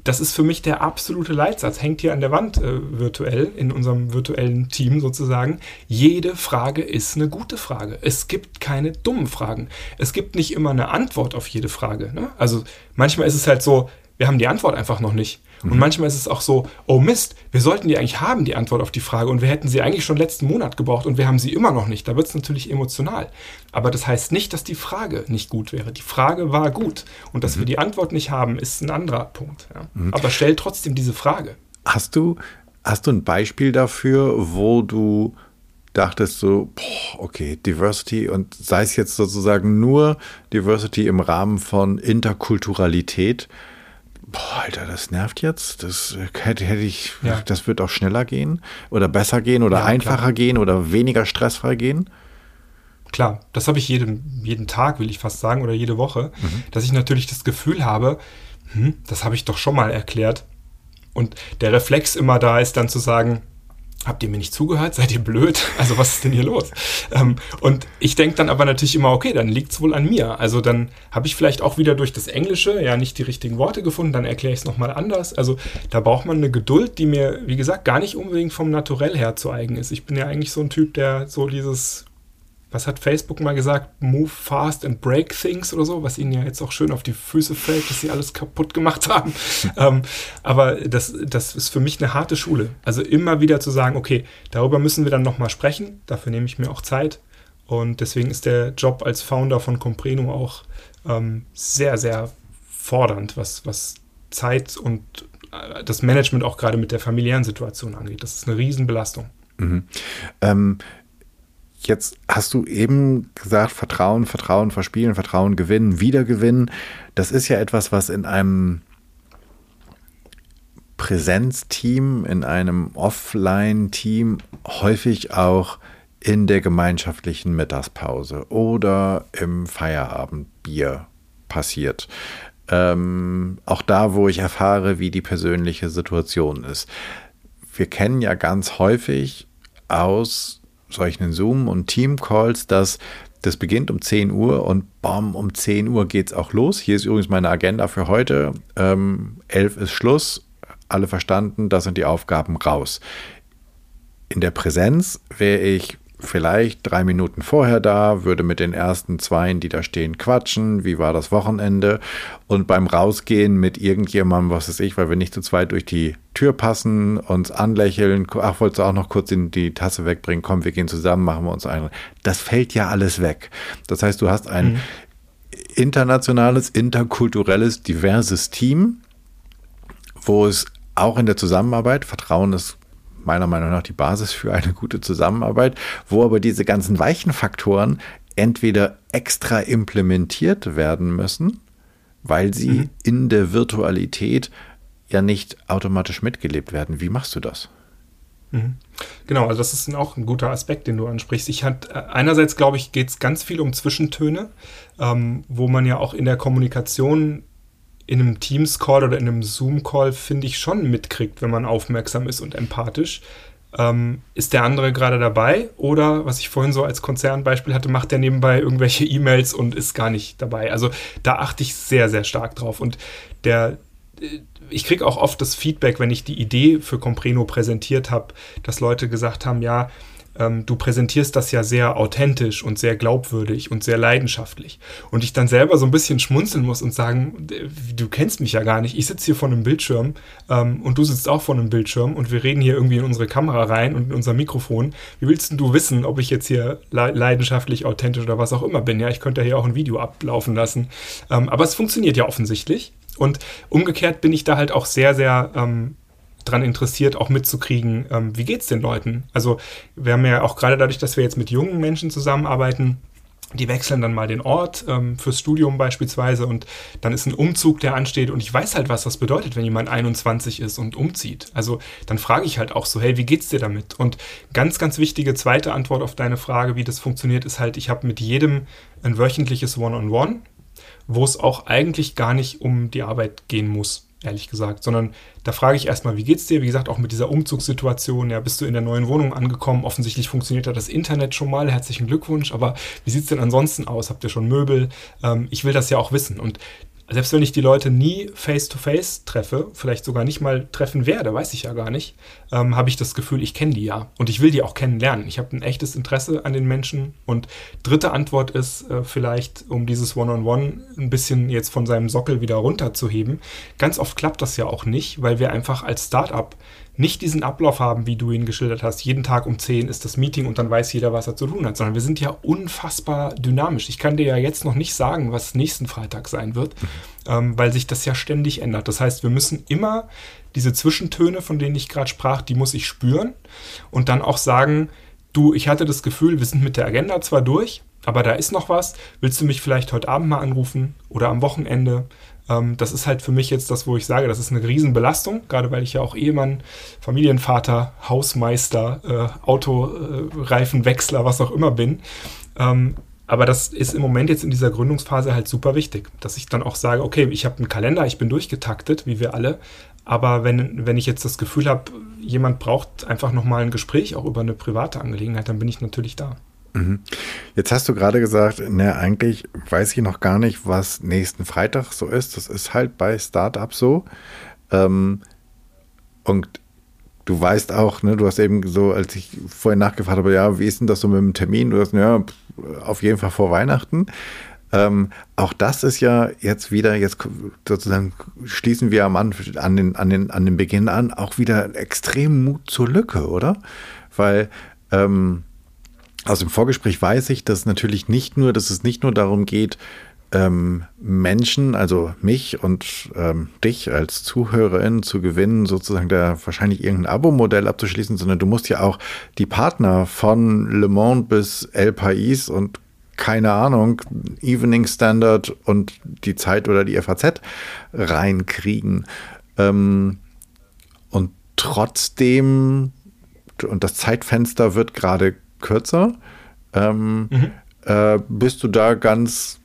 das ist für mich der absolute Leitsatz. Hängt hier an der Wand äh, virtuell, in unserem virtuellen Team sozusagen. Jede Frage ist eine gute Frage. Es gibt keine dummen Fragen. Es gibt nicht immer eine Antwort auf jede Frage. Ne? Also manchmal ist es halt so, wir haben die Antwort einfach noch nicht. Mhm. Und manchmal ist es auch so, oh Mist, wir sollten die eigentlich haben, die Antwort auf die Frage. Und wir hätten sie eigentlich schon letzten Monat gebraucht und wir haben sie immer noch nicht. Da wird es natürlich emotional. Aber das heißt nicht, dass die Frage nicht gut wäre. Die Frage war gut. Und dass mhm. wir die Antwort nicht haben, ist ein anderer Punkt. Ja. Mhm. Aber stell trotzdem diese Frage. Hast du, hast du ein Beispiel dafür, wo du dachtest so, boah, okay, Diversity und sei es jetzt sozusagen nur Diversity im Rahmen von Interkulturalität, boah, Alter, das nervt jetzt. Das hätte, hätte ich, ja. das wird auch schneller gehen oder besser gehen oder ja, einfacher klar. gehen oder weniger stressfrei gehen. Klar, das habe ich jeden, jeden Tag, will ich fast sagen, oder jede Woche, mhm. dass ich natürlich das Gefühl habe, hm, das habe ich doch schon mal erklärt. Und der Reflex immer da ist dann zu sagen, habt ihr mir nicht zugehört? Seid ihr blöd? Also was ist denn hier los? Ähm, und ich denke dann aber natürlich immer, okay, dann liegt es wohl an mir. Also dann habe ich vielleicht auch wieder durch das Englische ja nicht die richtigen Worte gefunden, dann erkläre ich es nochmal anders. Also da braucht man eine Geduld, die mir, wie gesagt, gar nicht unbedingt vom Naturell her zu eigen ist. Ich bin ja eigentlich so ein Typ, der so dieses was hat Facebook mal gesagt? Move fast and break things oder so, was ihnen ja jetzt auch schön auf die Füße fällt, dass sie alles kaputt gemacht haben. ähm, aber das, das ist für mich eine harte Schule. Also immer wieder zu sagen, okay, darüber müssen wir dann nochmal sprechen. Dafür nehme ich mir auch Zeit. Und deswegen ist der Job als Founder von Compreno auch ähm, sehr, sehr fordernd, was, was Zeit und äh, das Management auch gerade mit der familiären Situation angeht. Das ist eine Riesenbelastung. Mhm. Ähm, jetzt hast du eben gesagt, Vertrauen, Vertrauen verspielen, Vertrauen gewinnen, wiedergewinnen. Das ist ja etwas, was in einem Präsenzteam, in einem Offline-Team häufig auch in der gemeinschaftlichen Mittagspause oder im Feierabendbier passiert. Ähm, auch da, wo ich erfahre, wie die persönliche Situation ist. Wir kennen ja ganz häufig aus solchen Zoom- und Team-Calls, dass das beginnt um 10 Uhr und bam, um 10 Uhr geht es auch los. Hier ist übrigens meine Agenda für heute. Ähm, 11 ist Schluss. Alle verstanden, das sind die Aufgaben raus. In der Präsenz wäre ich vielleicht drei Minuten vorher da, würde mit den ersten Zweien, die da stehen, quatschen. Wie war das Wochenende? Und beim Rausgehen mit irgendjemandem, was weiß ich, weil wir nicht zu zweit durch die Tür passen, uns anlächeln. Ach, wolltest du auch noch kurz in die Tasse wegbringen? Komm, wir gehen zusammen, machen wir uns ein. Das fällt ja alles weg. Das heißt, du hast ein mhm. internationales, interkulturelles, diverses Team, wo es auch in der Zusammenarbeit, Vertrauen ist meiner Meinung nach die Basis für eine gute Zusammenarbeit, wo aber diese ganzen weichen Faktoren entweder extra implementiert werden müssen, weil sie mhm. in der Virtualität ja nicht automatisch mitgelebt werden. Wie machst du das? Mhm. Genau, also das ist auch ein guter Aspekt, den du ansprichst. Ich hat, äh, einerseits, glaube ich, geht es ganz viel um Zwischentöne, ähm, wo man ja auch in der Kommunikation in einem Teams-Call oder in einem Zoom-Call, finde ich, schon mitkriegt, wenn man aufmerksam ist und empathisch. Ähm, ist der andere gerade dabei? Oder, was ich vorhin so als Konzernbeispiel hatte, macht der nebenbei irgendwelche E-Mails und ist gar nicht dabei? Also da achte ich sehr, sehr stark drauf. Und der, äh, ich kriege auch oft das Feedback, wenn ich die Idee für Compreno präsentiert habe, dass Leute gesagt haben, ja, ähm, du präsentierst das ja sehr authentisch und sehr glaubwürdig und sehr leidenschaftlich. Und ich dann selber so ein bisschen schmunzeln muss und sagen, du kennst mich ja gar nicht. Ich sitze hier vor einem Bildschirm ähm, und du sitzt auch vor einem Bildschirm und wir reden hier irgendwie in unsere Kamera rein und in unser Mikrofon. Wie willst du wissen, ob ich jetzt hier leidenschaftlich, authentisch oder was auch immer bin? Ja, ich könnte hier auch ein Video ablaufen lassen. Ähm, aber es funktioniert ja offensichtlich. Und umgekehrt bin ich da halt auch sehr, sehr ähm, dran interessiert, auch mitzukriegen, ähm, wie es den Leuten? Also wir haben ja auch gerade dadurch, dass wir jetzt mit jungen Menschen zusammenarbeiten, die wechseln dann mal den Ort ähm, fürs Studium beispielsweise und dann ist ein Umzug, der ansteht und ich weiß halt, was das bedeutet, wenn jemand 21 ist und umzieht. Also dann frage ich halt auch so, hey, wie geht's dir damit? Und ganz, ganz wichtige zweite Antwort auf deine Frage, wie das funktioniert, ist halt, ich habe mit jedem ein wöchentliches One-on-One, -on -One, wo es auch eigentlich gar nicht um die Arbeit gehen muss ehrlich gesagt, sondern da frage ich erstmal, wie geht's dir? Wie gesagt, auch mit dieser Umzugssituation, ja, bist du in der neuen Wohnung angekommen? Offensichtlich funktioniert da das Internet schon mal, herzlichen Glückwunsch, aber wie sieht's denn ansonsten aus? Habt ihr schon Möbel? Ähm, ich will das ja auch wissen und selbst wenn ich die Leute nie face-to-face -face treffe, vielleicht sogar nicht mal treffen werde, weiß ich ja gar nicht, ähm, habe ich das Gefühl, ich kenne die ja und ich will die auch kennenlernen. Ich habe ein echtes Interesse an den Menschen. Und dritte Antwort ist äh, vielleicht, um dieses One-on-One -on -One ein bisschen jetzt von seinem Sockel wieder runterzuheben. Ganz oft klappt das ja auch nicht, weil wir einfach als Startup nicht diesen Ablauf haben, wie du ihn geschildert hast. Jeden Tag um 10 ist das Meeting und dann weiß jeder, was er zu tun hat, sondern wir sind ja unfassbar dynamisch. Ich kann dir ja jetzt noch nicht sagen, was nächsten Freitag sein wird, mhm. ähm, weil sich das ja ständig ändert. Das heißt, wir müssen immer diese Zwischentöne, von denen ich gerade sprach, die muss ich spüren und dann auch sagen, du, ich hatte das Gefühl, wir sind mit der Agenda zwar durch, aber da ist noch was. Willst du mich vielleicht heute Abend mal anrufen oder am Wochenende? Ähm, das ist halt für mich jetzt das, wo ich sage, das ist eine Riesenbelastung, gerade weil ich ja auch Ehemann, Familienvater, Hausmeister, äh, Autoreifenwechsler, äh, was auch immer bin. Ähm, aber das ist im Moment jetzt in dieser Gründungsphase halt super wichtig, dass ich dann auch sage, okay, ich habe einen Kalender, ich bin durchgetaktet, wie wir alle, aber wenn, wenn ich jetzt das Gefühl habe, jemand braucht einfach nochmal ein Gespräch, auch über eine private Angelegenheit, dann bin ich natürlich da. Mhm. Jetzt hast du gerade gesagt, ne, eigentlich weiß ich noch gar nicht, was nächsten Freitag so ist. Das ist halt bei Startup so. Ähm, und du weißt auch, ne, du hast eben so, als ich vorhin nachgefragt habe, ja, wie ist denn das so mit dem Termin? Du hast, ja, auf jeden Fall vor Weihnachten. Ähm, auch das ist ja jetzt wieder, jetzt sozusagen schließen wir am an, an, den, an, den, an den Beginn an, auch wieder extrem Mut zur Lücke, oder? Weil ähm, aus dem Vorgespräch weiß ich, dass natürlich nicht nur, dass es nicht nur darum geht, ähm, Menschen, also mich und ähm, dich als Zuhörerin zu gewinnen, sozusagen da wahrscheinlich irgendein Abo-Modell abzuschließen, sondern du musst ja auch die Partner von Le Monde bis El Pais und keine Ahnung, Evening Standard und die Zeit oder die FAZ reinkriegen. Ähm, und trotzdem, und das Zeitfenster wird gerade kürzer, ähm, mhm. äh, bist du da ganz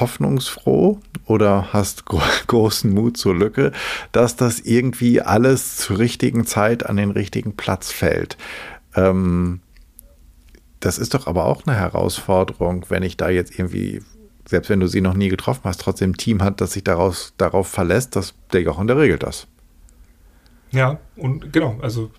hoffnungsfroh oder hast gro großen Mut zur Lücke, dass das irgendwie alles zur richtigen Zeit an den richtigen Platz fällt. Ähm, das ist doch aber auch eine Herausforderung, wenn ich da jetzt irgendwie, selbst wenn du sie noch nie getroffen hast, trotzdem ein Team hat, das sich daraus, darauf verlässt, dass der Jochen, der regelt das. Ja, und genau, also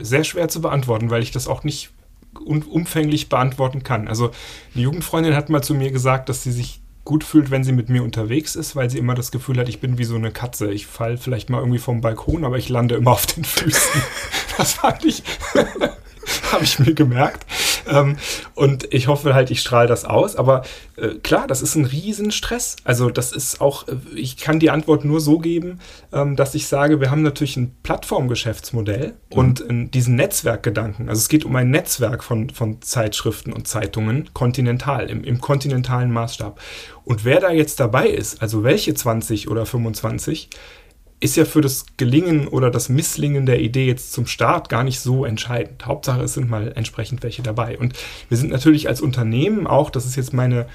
sehr schwer zu beantworten, weil ich das auch nicht umfänglich beantworten kann. Also eine Jugendfreundin hat mal zu mir gesagt, dass sie sich gut fühlt, wenn sie mit mir unterwegs ist, weil sie immer das Gefühl hat, ich bin wie so eine Katze. Ich falle vielleicht mal irgendwie vom Balkon, aber ich lande immer auf den Füßen. das fand ich, habe ich mir gemerkt. Ähm, und ich hoffe halt, ich strahle das aus. Aber äh, klar, das ist ein Riesenstress. Also das ist auch, äh, ich kann die Antwort nur so geben, ähm, dass ich sage, wir haben natürlich ein Plattformgeschäftsmodell mhm. und diesen Netzwerkgedanken. Also es geht um ein Netzwerk von, von Zeitschriften und Zeitungen, kontinental, im, im kontinentalen Maßstab. Und wer da jetzt dabei ist, also welche 20 oder 25, ist ja für das Gelingen oder das Misslingen der Idee jetzt zum Start gar nicht so entscheidend. Hauptsache, es sind mal entsprechend welche dabei. Und wir sind natürlich als Unternehmen auch, das ist jetzt meine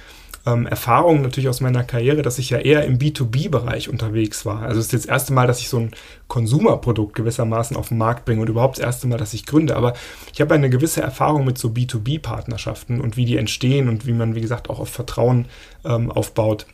ähm, Erfahrung natürlich aus meiner Karriere, dass ich ja eher im B2B-Bereich unterwegs war. Also es ist jetzt das erste Mal, dass ich so ein Konsumerprodukt gewissermaßen auf den Markt bringe und überhaupt das erste Mal, dass ich gründe. Aber ich habe eine gewisse Erfahrung mit so B2B-Partnerschaften und wie die entstehen und wie man, wie gesagt, auch auf Vertrauen ähm, aufbaut.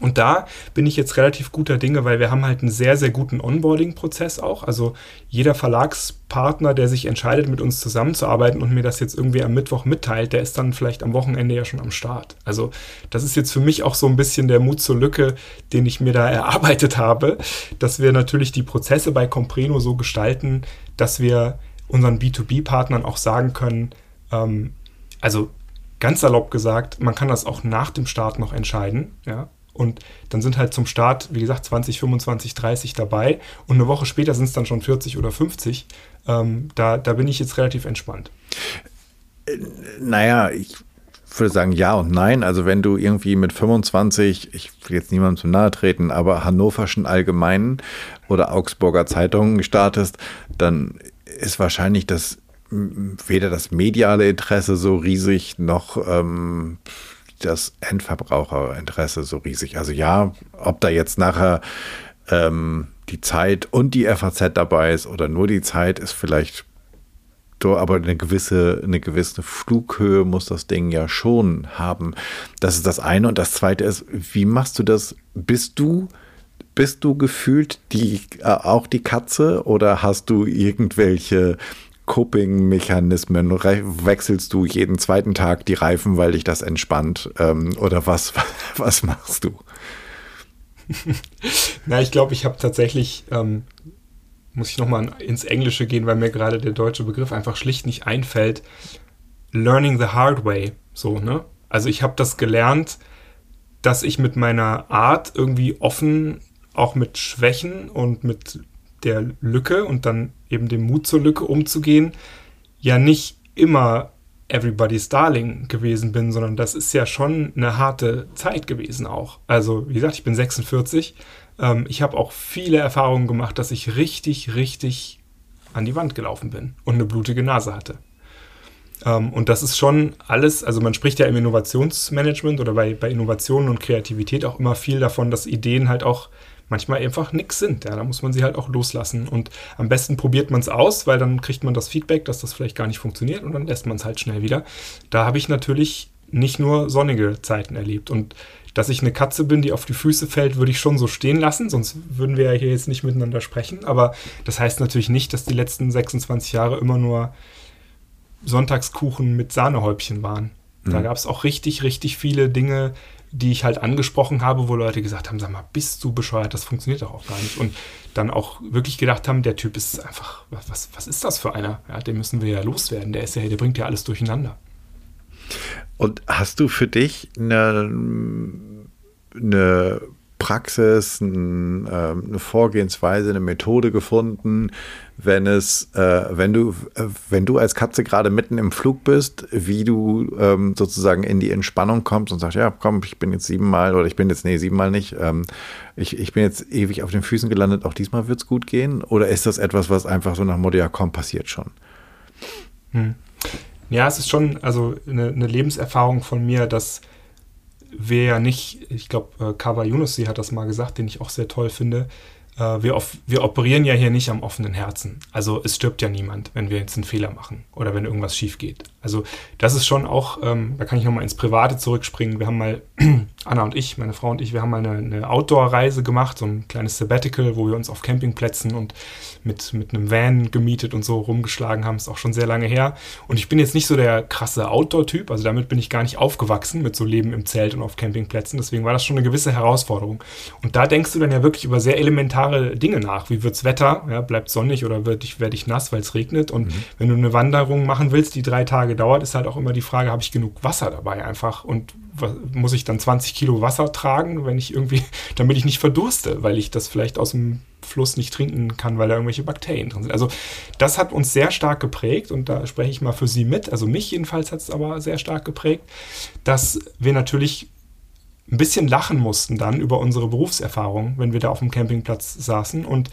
Und da bin ich jetzt relativ guter Dinge, weil wir haben halt einen sehr, sehr guten Onboarding-Prozess auch. Also jeder Verlagspartner, der sich entscheidet, mit uns zusammenzuarbeiten und mir das jetzt irgendwie am Mittwoch mitteilt, der ist dann vielleicht am Wochenende ja schon am Start. Also das ist jetzt für mich auch so ein bisschen der Mut zur Lücke, den ich mir da erarbeitet habe, dass wir natürlich die Prozesse bei Compreno so gestalten, dass wir unseren B2B-Partnern auch sagen können, ähm, also ganz salopp gesagt, man kann das auch nach dem Start noch entscheiden. Ja? Und dann sind halt zum Start, wie gesagt, 20, 25, 30 dabei. Und eine Woche später sind es dann schon 40 oder 50. Ähm, da, da bin ich jetzt relativ entspannt. Äh, naja, ich würde sagen ja und nein. Also wenn du irgendwie mit 25, ich will jetzt niemandem zu nahe treten, aber Hannoverschen Allgemeinen oder Augsburger Zeitungen startest, dann ist wahrscheinlich das weder das mediale Interesse so riesig noch ähm, das Endverbraucherinteresse so riesig. Also ja, ob da jetzt nachher ähm, die Zeit und die FAZ dabei ist oder nur die Zeit, ist vielleicht so, aber eine gewisse, eine gewisse Flughöhe muss das Ding ja schon haben. Das ist das eine. Und das zweite ist, wie machst du das? Bist du, bist du gefühlt die, äh, auch die Katze oder hast du irgendwelche Coping-Mechanismen? Wechselst du jeden zweiten Tag die Reifen, weil dich das entspannt? Ähm, oder was, was machst du? Na, ich glaube, ich habe tatsächlich, ähm, muss ich nochmal ins Englische gehen, weil mir gerade der deutsche Begriff einfach schlicht nicht einfällt. Learning the hard way. So, ne? Also ich habe das gelernt, dass ich mit meiner Art irgendwie offen, auch mit Schwächen und mit der Lücke und dann eben dem Mut zur Lücke umzugehen, ja nicht immer Everybody's Darling gewesen bin, sondern das ist ja schon eine harte Zeit gewesen auch. Also, wie gesagt, ich bin 46. Ähm, ich habe auch viele Erfahrungen gemacht, dass ich richtig, richtig an die Wand gelaufen bin und eine blutige Nase hatte. Ähm, und das ist schon alles, also man spricht ja im Innovationsmanagement oder bei, bei Innovationen und Kreativität auch immer viel davon, dass Ideen halt auch manchmal einfach nichts sind. Ja, da muss man sie halt auch loslassen. Und am besten probiert man es aus, weil dann kriegt man das Feedback, dass das vielleicht gar nicht funktioniert und dann lässt man es halt schnell wieder. Da habe ich natürlich nicht nur sonnige Zeiten erlebt. Und dass ich eine Katze bin, die auf die Füße fällt, würde ich schon so stehen lassen, sonst würden wir ja hier jetzt nicht miteinander sprechen. Aber das heißt natürlich nicht, dass die letzten 26 Jahre immer nur Sonntagskuchen mit Sahnehäubchen waren. Mhm. Da gab es auch richtig, richtig viele Dinge, die ich halt angesprochen habe, wo Leute gesagt haben, sag mal, bist du bescheuert, das funktioniert doch auch gar nicht. Und dann auch wirklich gedacht haben, der Typ ist einfach, was, was ist das für einer? Ja, den müssen wir ja loswerden. Der ist ja, der bringt ja alles durcheinander. Und hast du für dich eine, eine Praxis, ein, äh, eine Vorgehensweise, eine Methode gefunden, wenn es, äh, wenn du, äh, wenn du als Katze gerade mitten im Flug bist, wie du ähm, sozusagen in die Entspannung kommst und sagst, ja, komm, ich bin jetzt siebenmal oder ich bin jetzt, nee, siebenmal nicht, ähm, ich, ich bin jetzt ewig auf den Füßen gelandet, auch diesmal wird es gut gehen? Oder ist das etwas, was einfach so nach Motto, ja, komm, passiert schon? Hm. Ja, es ist schon also eine, eine Lebenserfahrung von mir, dass wir ja nicht, ich glaube, äh, Kawa Yunus, sie hat das mal gesagt, den ich auch sehr toll finde, wir, wir operieren ja hier nicht am offenen Herzen. Also es stirbt ja niemand, wenn wir jetzt einen Fehler machen oder wenn irgendwas schief geht. Also das ist schon auch, ähm, da kann ich nochmal ins Private zurückspringen. Wir haben mal, Anna und ich, meine Frau und ich, wir haben mal eine, eine Outdoor-Reise gemacht, so ein kleines Sabbatical, wo wir uns auf Campingplätzen und mit, mit einem Van gemietet und so rumgeschlagen haben. Ist auch schon sehr lange her. Und ich bin jetzt nicht so der krasse Outdoor-Typ, also damit bin ich gar nicht aufgewachsen mit so Leben im Zelt und auf Campingplätzen. Deswegen war das schon eine gewisse Herausforderung. Und da denkst du dann ja wirklich über sehr elementare Dinge nach. Wie wird's Wetter? Ja, bleibt sonnig oder werde ich, werd ich nass, weil es regnet? Und mhm. wenn du eine Wanderung machen willst, die drei Tage dauert, ist halt auch immer die Frage, habe ich genug Wasser dabei einfach? Und was, muss ich dann 20 Kilo Wasser tragen, wenn ich irgendwie, damit ich nicht verdurste, weil ich das vielleicht aus dem Fluss nicht trinken kann, weil da irgendwelche Bakterien drin sind. Also das hat uns sehr stark geprägt und da spreche ich mal für Sie mit. Also mich jedenfalls hat es aber sehr stark geprägt, dass wir natürlich ein bisschen lachen mussten dann über unsere Berufserfahrung, wenn wir da auf dem Campingplatz saßen. Und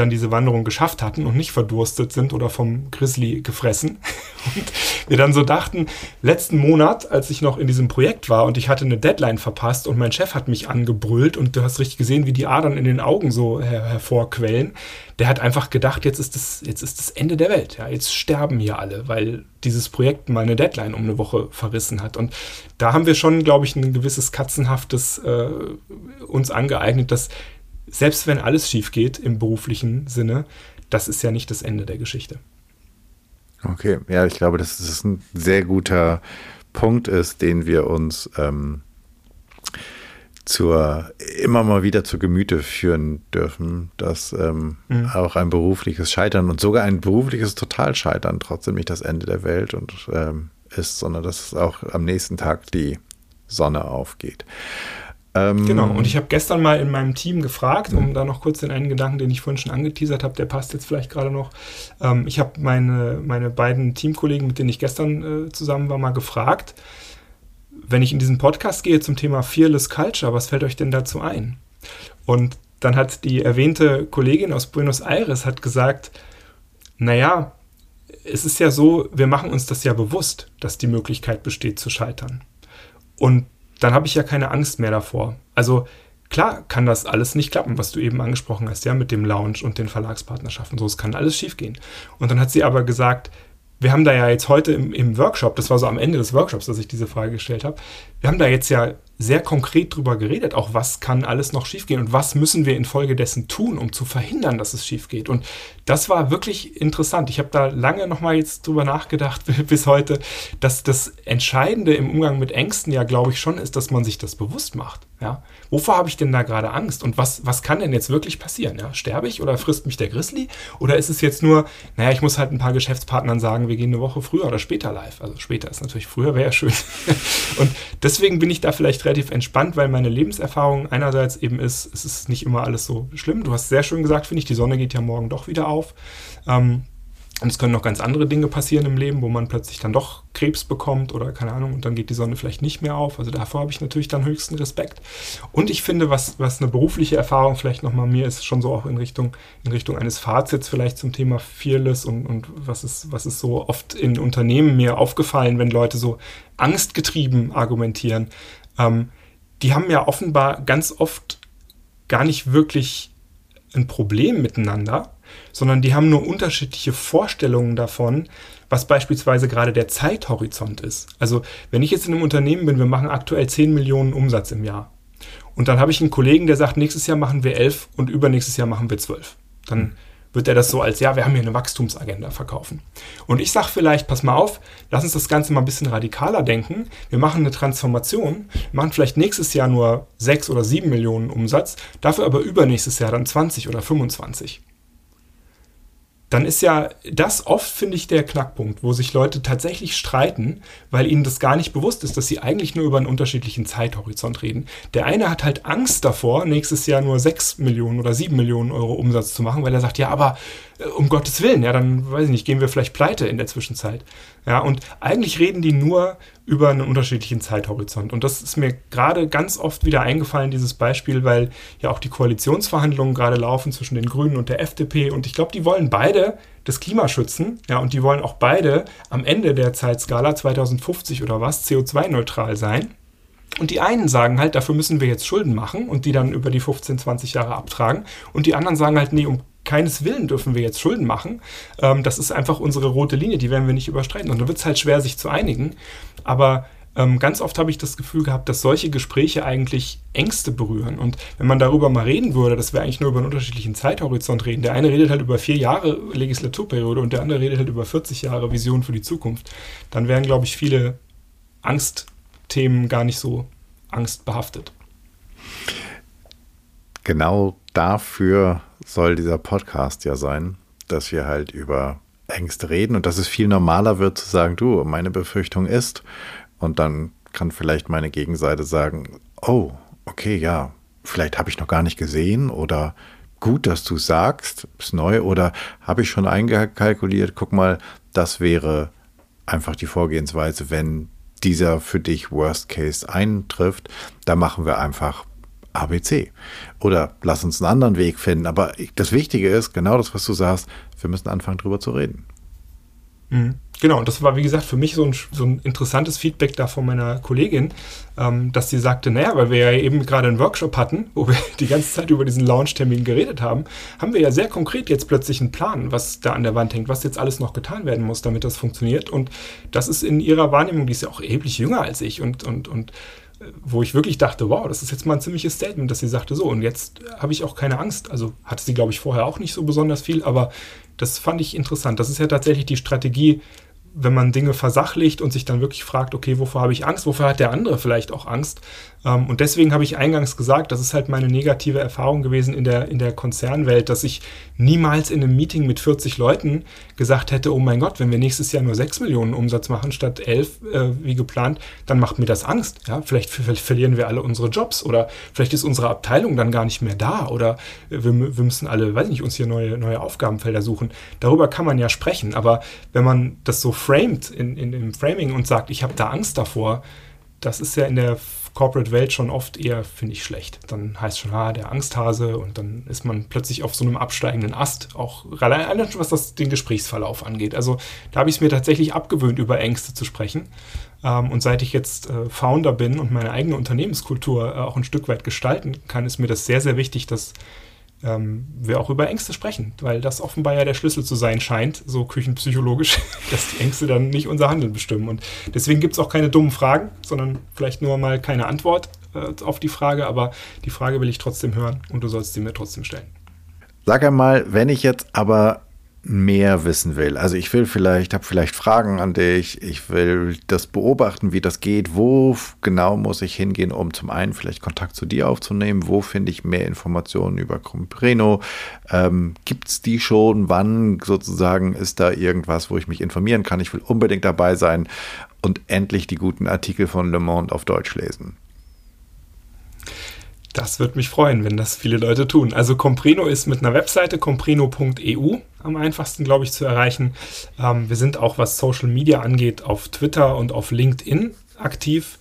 dann diese Wanderung geschafft hatten und nicht verdurstet sind oder vom Grizzly gefressen. Und wir dann so dachten, letzten Monat, als ich noch in diesem Projekt war und ich hatte eine Deadline verpasst und mein Chef hat mich angebrüllt und du hast richtig gesehen, wie die Adern in den Augen so her hervorquellen. Der hat einfach gedacht, jetzt ist das, jetzt ist das Ende der Welt. Ja, jetzt sterben hier alle, weil dieses Projekt meine Deadline um eine Woche verrissen hat. Und da haben wir schon, glaube ich, ein gewisses katzenhaftes äh, uns angeeignet, dass selbst wenn alles schief geht im beruflichen Sinne, das ist ja nicht das Ende der Geschichte. Okay, ja, ich glaube, dass das ein sehr guter Punkt ist, den wir uns ähm, zur immer mal wieder zu Gemüte führen dürfen, dass ähm, mhm. auch ein berufliches Scheitern und sogar ein berufliches Totalscheitern trotzdem nicht das Ende der Welt und ähm, ist, sondern dass auch am nächsten Tag die Sonne aufgeht. Ähm, genau, und ich habe gestern mal in meinem Team gefragt, um da noch kurz den einen Gedanken, den ich vorhin schon angeteasert habe, der passt jetzt vielleicht gerade noch. Ähm, ich habe meine, meine beiden Teamkollegen, mit denen ich gestern äh, zusammen war, mal gefragt, wenn ich in diesen Podcast gehe zum Thema Fearless Culture, was fällt euch denn dazu ein? Und dann hat die erwähnte Kollegin aus Buenos Aires hat gesagt, naja, es ist ja so, wir machen uns das ja bewusst, dass die Möglichkeit besteht zu scheitern. Und dann habe ich ja keine Angst mehr davor. Also klar kann das alles nicht klappen, was du eben angesprochen hast, ja, mit dem Lounge und den Verlagspartnerschaften. So, es kann alles schiefgehen. Und dann hat sie aber gesagt, wir haben da ja jetzt heute im, im Workshop, das war so am Ende des Workshops, dass ich diese Frage gestellt habe, wir haben da jetzt ja sehr konkret drüber geredet, auch was kann alles noch schiefgehen und was müssen wir infolgedessen tun, um zu verhindern, dass es schief geht. Und das war wirklich interessant. Ich habe da lange nochmal jetzt drüber nachgedacht bis heute, dass das Entscheidende im Umgang mit Ängsten ja, glaube ich, schon ist, dass man sich das bewusst macht. Ja? Wovor habe ich denn da gerade Angst? Und was, was kann denn jetzt wirklich passieren? Ja? Sterbe ich oder frisst mich der Grizzly? Oder ist es jetzt nur, naja, ich muss halt ein paar Geschäftspartnern sagen, wir gehen eine Woche früher oder später live. Also später ist natürlich früher, wäre ja schön. Und deswegen bin ich da vielleicht relativ entspannt, weil meine Lebenserfahrung einerseits eben ist, es ist nicht immer alles so schlimm. Du hast sehr schön gesagt, finde ich, die Sonne geht ja morgen doch wieder auf. Ähm, und es können noch ganz andere Dinge passieren im Leben, wo man plötzlich dann doch Krebs bekommt oder keine Ahnung und dann geht die Sonne vielleicht nicht mehr auf. Also davor habe ich natürlich dann höchsten Respekt. Und ich finde, was, was eine berufliche Erfahrung vielleicht nochmal mir ist, schon so auch in Richtung, in Richtung eines Fazits vielleicht zum Thema Fearless und, und was, ist, was ist so oft in Unternehmen mir aufgefallen, wenn Leute so angstgetrieben argumentieren. Ähm, die haben ja offenbar ganz oft gar nicht wirklich ein Problem miteinander, sondern die haben nur unterschiedliche Vorstellungen davon, was beispielsweise gerade der Zeithorizont ist. Also wenn ich jetzt in einem Unternehmen bin, wir machen aktuell 10 Millionen Umsatz im Jahr. Und dann habe ich einen Kollegen, der sagt, nächstes Jahr machen wir 11 und übernächstes Jahr machen wir 12. Dann wird er das so als, ja, wir haben hier eine Wachstumsagenda verkaufen. Und ich sage vielleicht, pass mal auf, lass uns das Ganze mal ein bisschen radikaler denken. Wir machen eine Transformation, machen vielleicht nächstes Jahr nur 6 oder 7 Millionen Umsatz, dafür aber übernächstes Jahr dann 20 oder 25 dann ist ja das oft, finde ich, der Knackpunkt, wo sich Leute tatsächlich streiten, weil ihnen das gar nicht bewusst ist, dass sie eigentlich nur über einen unterschiedlichen Zeithorizont reden. Der eine hat halt Angst davor, nächstes Jahr nur 6 Millionen oder 7 Millionen Euro Umsatz zu machen, weil er sagt, ja, aber um Gottes Willen, ja, dann weiß ich nicht, gehen wir vielleicht pleite in der Zwischenzeit. Ja, und eigentlich reden die nur über einen unterschiedlichen Zeithorizont. Und das ist mir gerade ganz oft wieder eingefallen, dieses Beispiel, weil ja auch die Koalitionsverhandlungen gerade laufen zwischen den Grünen und der FDP. Und ich glaube, die wollen beide das Klima schützen. Ja, und die wollen auch beide am Ende der Zeitskala 2050 oder was CO2-neutral sein. Und die einen sagen halt, dafür müssen wir jetzt Schulden machen und die dann über die 15, 20 Jahre abtragen. Und die anderen sagen halt, nee, um keines Willen dürfen wir jetzt Schulden machen. Ähm, das ist einfach unsere rote Linie, die werden wir nicht überstreiten. Und dann wird es halt schwer, sich zu einigen. Aber ähm, ganz oft habe ich das Gefühl gehabt, dass solche Gespräche eigentlich Ängste berühren. Und wenn man darüber mal reden würde, dass wir eigentlich nur über einen unterschiedlichen Zeithorizont reden. Der eine redet halt über vier Jahre Legislaturperiode und der andere redet halt über 40 Jahre Vision für die Zukunft. Dann wären, glaube ich, viele Angstthemen gar nicht so angstbehaftet. Genau dafür soll dieser Podcast ja sein, dass wir halt über Ängste reden und dass es viel normaler wird zu sagen, du, meine Befürchtung ist, und dann kann vielleicht meine Gegenseite sagen, oh, okay, ja, vielleicht habe ich noch gar nicht gesehen oder gut, dass du sagst, ist neu oder habe ich schon eingekalkuliert, guck mal, das wäre einfach die Vorgehensweise, wenn dieser für dich Worst Case eintrifft, da machen wir einfach ABC. Oder lass uns einen anderen Weg finden. Aber das Wichtige ist, genau das, was du sagst, wir müssen anfangen, drüber zu reden. Mhm. Genau, und das war, wie gesagt, für mich so ein, so ein interessantes Feedback da von meiner Kollegin, ähm, dass sie sagte, naja, weil wir ja eben gerade einen Workshop hatten, wo wir die ganze Zeit über diesen Launch-Termin geredet haben, haben wir ja sehr konkret jetzt plötzlich einen Plan, was da an der Wand hängt, was jetzt alles noch getan werden muss, damit das funktioniert. Und das ist in ihrer Wahrnehmung, die ist ja auch erheblich jünger als ich und, und, und wo ich wirklich dachte, wow, das ist jetzt mal ein ziemliches Statement, dass sie sagte, so, und jetzt habe ich auch keine Angst. Also hatte sie, glaube ich, vorher auch nicht so besonders viel, aber das fand ich interessant. Das ist ja tatsächlich die Strategie, wenn man Dinge versachlicht und sich dann wirklich fragt, okay, wovor habe ich Angst, wofür hat der andere vielleicht auch Angst? Ähm, und deswegen habe ich eingangs gesagt, das ist halt meine negative Erfahrung gewesen in der, in der Konzernwelt, dass ich niemals in einem Meeting mit 40 Leuten gesagt hätte, oh mein Gott, wenn wir nächstes Jahr nur 6 Millionen Umsatz machen statt 11 äh, wie geplant, dann macht mir das Angst. Ja? Vielleicht, vielleicht, verlieren wir alle unsere Jobs oder vielleicht ist unsere Abteilung dann gar nicht mehr da oder wir, wir müssen alle, weiß nicht, uns hier neue, neue Aufgabenfelder suchen. Darüber kann man ja sprechen, aber wenn man das so framed in, in, im Framing und sagt, ich habe da Angst davor, das ist ja in der Corporate-Welt schon oft eher, finde ich, schlecht. Dann heißt schon, ah, der Angsthase und dann ist man plötzlich auf so einem absteigenden Ast, auch allein was das den Gesprächsverlauf angeht. Also da habe ich es mir tatsächlich abgewöhnt, über Ängste zu sprechen. Ähm, und seit ich jetzt äh, Founder bin und meine eigene Unternehmenskultur äh, auch ein Stück weit gestalten kann, ist mir das sehr, sehr wichtig, dass ähm, wir auch über Ängste sprechen, weil das offenbar ja der Schlüssel zu sein scheint, so küchenpsychologisch, dass die Ängste dann nicht unser Handeln bestimmen. Und deswegen gibt es auch keine dummen Fragen, sondern vielleicht nur mal keine Antwort äh, auf die Frage, aber die Frage will ich trotzdem hören und du sollst sie mir trotzdem stellen. Sag einmal, wenn ich jetzt aber mehr wissen will. Also ich will vielleicht, habe vielleicht Fragen an dich, ich will das beobachten, wie das geht, wo genau muss ich hingehen, um zum einen vielleicht Kontakt zu dir aufzunehmen, wo finde ich mehr Informationen über Compreno, ähm, gibt es die schon, wann sozusagen ist da irgendwas, wo ich mich informieren kann, ich will unbedingt dabei sein und endlich die guten Artikel von Le Monde auf Deutsch lesen. Das würde mich freuen, wenn das viele Leute tun. Also Compreno ist mit einer Webseite compreno.eu am einfachsten, glaube ich, zu erreichen. Ähm, wir sind auch, was Social Media angeht, auf Twitter und auf LinkedIn aktiv.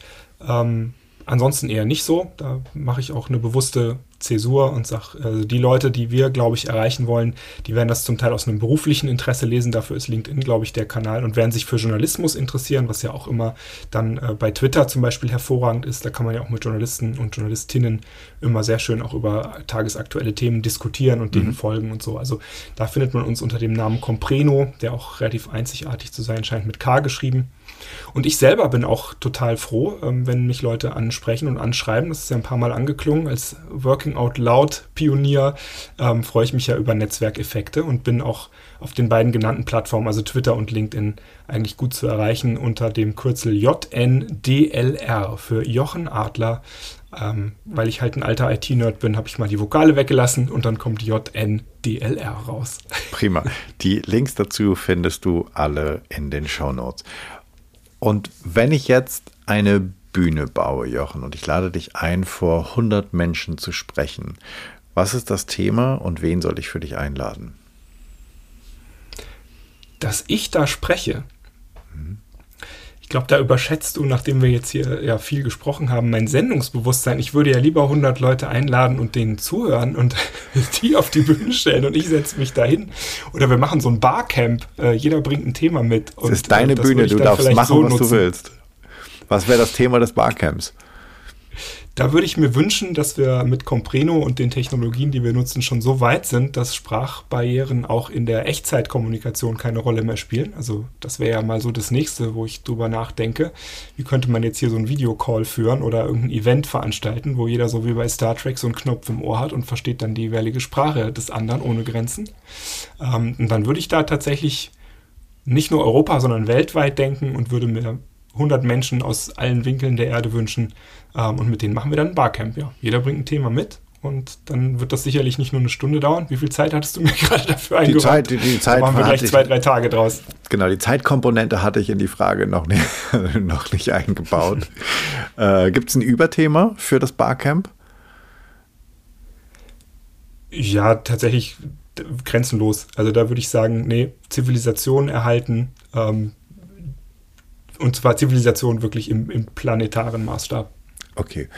Ähm, ansonsten eher nicht so. Da mache ich auch eine bewusste Zäsur und sage, also die Leute, die wir, glaube ich, erreichen wollen, die werden das zum Teil aus einem beruflichen Interesse lesen. Dafür ist LinkedIn, glaube ich, der Kanal und werden sich für Journalismus interessieren, was ja auch immer dann äh, bei Twitter zum Beispiel hervorragend ist. Da kann man ja auch mit Journalisten und Journalistinnen immer sehr schön auch über tagesaktuelle Themen diskutieren und denen mhm. folgen und so. Also da findet man uns unter dem Namen Compreno, der auch relativ einzigartig zu sein scheint, mit K geschrieben. Und ich selber bin auch total froh, ähm, wenn mich Leute ansprechen und anschreiben. Das ist ja ein paar Mal angeklungen. Als Working Out Loud Pionier ähm, freue ich mich ja über Netzwerkeffekte und bin auch auf den beiden genannten Plattformen, also Twitter und LinkedIn, eigentlich gut zu erreichen unter dem Kürzel JNDLR für Jochen Adler. Ähm, weil ich halt ein alter IT-Nerd bin, habe ich mal die Vokale weggelassen und dann kommt JNDLR raus. Prima. Die Links dazu findest du alle in den Show Notes. Und wenn ich jetzt eine Bühne baue, Jochen, und ich lade dich ein, vor 100 Menschen zu sprechen, was ist das Thema und wen soll ich für dich einladen? Dass ich da spreche. Mhm. Ich glaube, da überschätzt du, nachdem wir jetzt hier ja viel gesprochen haben, mein Sendungsbewusstsein. Ich würde ja lieber 100 Leute einladen und denen zuhören und die auf die Bühne stellen und ich setze mich dahin. Oder wir machen so ein Barcamp. Äh, jeder bringt ein Thema mit. Das ist deine äh, Bühne, du darfst machen, so was nutzen. du willst. Was wäre das Thema des Barcamps? Da würde ich mir wünschen, dass wir mit Compreno und den Technologien, die wir nutzen, schon so weit sind, dass Sprachbarrieren auch in der Echtzeitkommunikation keine Rolle mehr spielen. Also das wäre ja mal so das nächste, wo ich drüber nachdenke. Wie könnte man jetzt hier so ein Videocall führen oder irgendein Event veranstalten, wo jeder so wie bei Star Trek so einen Knopf im Ohr hat und versteht dann die jeweilige Sprache des anderen ohne Grenzen. Ähm, und dann würde ich da tatsächlich nicht nur Europa, sondern weltweit denken und würde mir 100 Menschen aus allen Winkeln der Erde wünschen. Ähm, und mit denen machen wir dann ein Barcamp. Ja. Jeder bringt ein Thema mit und dann wird das sicherlich nicht nur eine Stunde dauern. Wie viel Zeit hattest du mir gerade dafür eingeräumt? Die Zeit, die, die Zeit da machen wir gleich zwei, drei Tage draus. Genau, die Zeitkomponente hatte ich in die Frage noch nicht, noch nicht eingebaut. äh, Gibt es ein Überthema für das Barcamp? Ja, tatsächlich grenzenlos. Also da würde ich sagen, nee, Zivilisation erhalten, ähm, und zwar Zivilisation wirklich im, im planetaren Maßstab. Okay.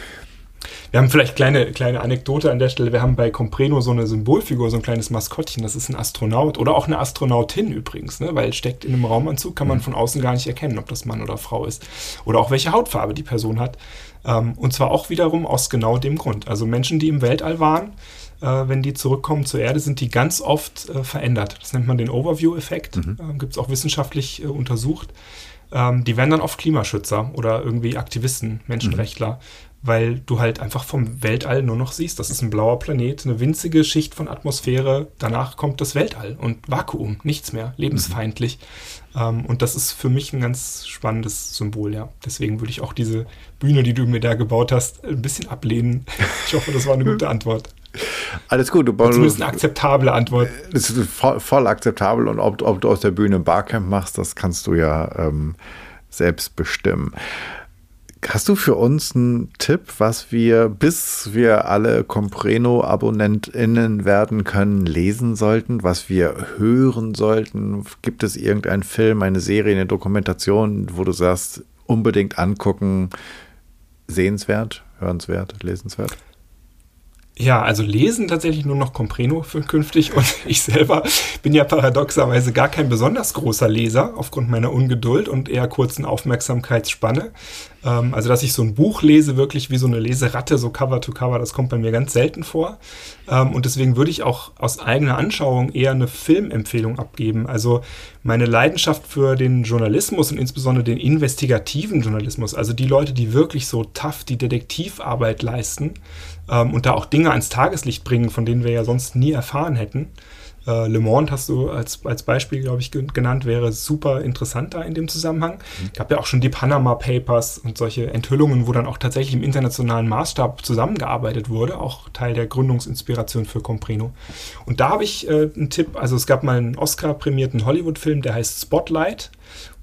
Wir haben vielleicht kleine kleine Anekdote an der Stelle. Wir haben bei Compreno so eine Symbolfigur, so ein kleines Maskottchen. Das ist ein Astronaut oder auch eine Astronautin übrigens, ne? weil steckt in einem Raumanzug, kann man mhm. von außen gar nicht erkennen, ob das Mann oder Frau ist oder auch welche Hautfarbe die Person hat. Ähm, und zwar auch wiederum aus genau dem Grund. Also Menschen, die im Weltall waren, äh, wenn die zurückkommen zur Erde, sind die ganz oft äh, verändert. Das nennt man den Overview-Effekt. Mhm. Äh, Gibt es auch wissenschaftlich untersucht ähm, die werden dann oft Klimaschützer oder irgendwie Aktivisten, Menschenrechtler, mhm. weil du halt einfach vom Weltall nur noch siehst, das ist ein blauer Planet, eine winzige Schicht von Atmosphäre, danach kommt das Weltall und Vakuum, nichts mehr, lebensfeindlich. Mhm. Ähm, und das ist für mich ein ganz spannendes Symbol, ja. Deswegen würde ich auch diese Bühne, die du mir da gebaut hast, ein bisschen ablehnen. Ich hoffe, das war eine gute Antwort. Alles gut. Du, Zumindest eine akzeptable Antwort. Das ist voll, voll akzeptabel und ob, ob, du aus der Bühne ein Barcamp machst, das kannst du ja ähm, selbst bestimmen. Hast du für uns einen Tipp, was wir, bis wir alle Compreno-AbonnentInnen werden können, lesen sollten, was wir hören sollten? Gibt es irgendeinen Film, eine Serie, eine Dokumentation, wo du sagst, unbedingt angucken, sehenswert, hörenswert, lesenswert? Ja, also lesen tatsächlich nur noch Compreno für künftig und ich selber bin ja paradoxerweise gar kein besonders großer Leser aufgrund meiner Ungeduld und eher kurzen Aufmerksamkeitsspanne. Ähm, also, dass ich so ein Buch lese, wirklich wie so eine Leseratte, so Cover to Cover, das kommt bei mir ganz selten vor. Ähm, und deswegen würde ich auch aus eigener Anschauung eher eine Filmempfehlung abgeben. Also meine Leidenschaft für den Journalismus und insbesondere den investigativen Journalismus, also die Leute, die wirklich so tough die Detektivarbeit leisten ähm, und da auch Dinge ans Tageslicht bringen, von denen wir ja sonst nie erfahren hätten. Äh, Le Monde hast du als, als Beispiel, glaube ich, genannt, wäre super interessant da in dem Zusammenhang. Mhm. Gab ja auch schon die Panama Papers und solche Enthüllungen, wo dann auch tatsächlich im internationalen Maßstab zusammengearbeitet wurde, auch Teil der Gründungsinspiration für Compreno. Und da habe ich äh, einen Tipp, also es gab mal einen Oscar-prämierten Hollywood-Film, der heißt Spotlight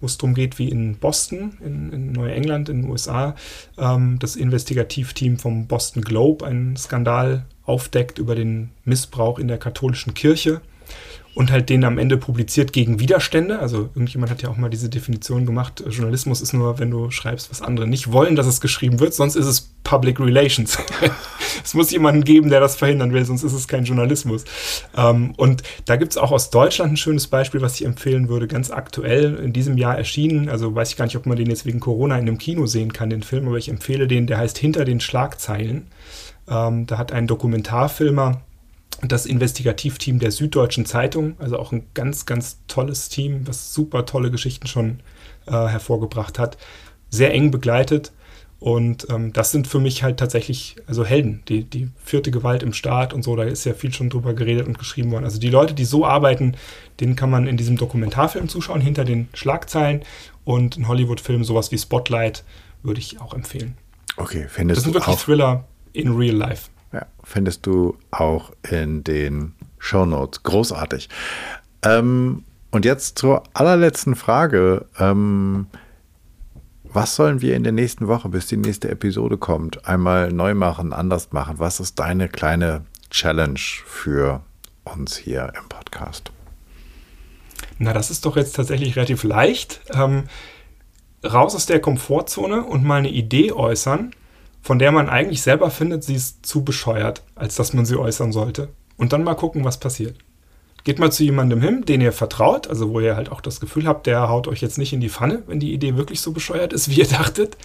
wo es darum geht, wie in Boston, in, in Neuengland, in den USA, ähm, das Investigativteam vom Boston Globe einen Skandal aufdeckt über den Missbrauch in der katholischen Kirche und halt den am Ende publiziert gegen Widerstände. Also irgendjemand hat ja auch mal diese Definition gemacht, äh, Journalismus ist nur, wenn du schreibst, was andere nicht wollen, dass es geschrieben wird, sonst ist es Public Relations. es muss jemanden geben, der das verhindern will, sonst ist es kein Journalismus. Ähm, und da gibt es auch aus Deutschland ein schönes Beispiel, was ich empfehlen würde, ganz aktuell in diesem Jahr erschienen. Also weiß ich gar nicht, ob man den jetzt wegen Corona in einem Kino sehen kann, den Film, aber ich empfehle den, der heißt Hinter den Schlagzeilen. Ähm, da hat ein Dokumentarfilmer das Investigativteam der Süddeutschen Zeitung, also auch ein ganz, ganz tolles Team, was super tolle Geschichten schon äh, hervorgebracht hat, sehr eng begleitet. Und ähm, das sind für mich halt tatsächlich also Helden, die, die vierte Gewalt im Staat und so, da ist ja viel schon drüber geredet und geschrieben worden. Also die Leute, die so arbeiten, denen kann man in diesem Dokumentarfilm zuschauen, hinter den Schlagzeilen. Und ein Hollywood-Film, sowas wie Spotlight, würde ich auch empfehlen. Okay, findest du. Das sind wirklich auch Thriller in real life. Ja, findest du auch in den Show Notes. Großartig. Ähm, und jetzt zur allerletzten Frage. Ähm, was sollen wir in der nächsten Woche, bis die nächste Episode kommt, einmal neu machen, anders machen? Was ist deine kleine Challenge für uns hier im Podcast? Na, das ist doch jetzt tatsächlich relativ leicht. Ähm, raus aus der Komfortzone und mal eine Idee äußern, von der man eigentlich selber findet, sie ist zu bescheuert, als dass man sie äußern sollte. Und dann mal gucken, was passiert. Geht mal zu jemandem hin, den ihr vertraut, also wo ihr halt auch das Gefühl habt, der haut euch jetzt nicht in die Pfanne, wenn die Idee wirklich so bescheuert ist, wie ihr dachtet.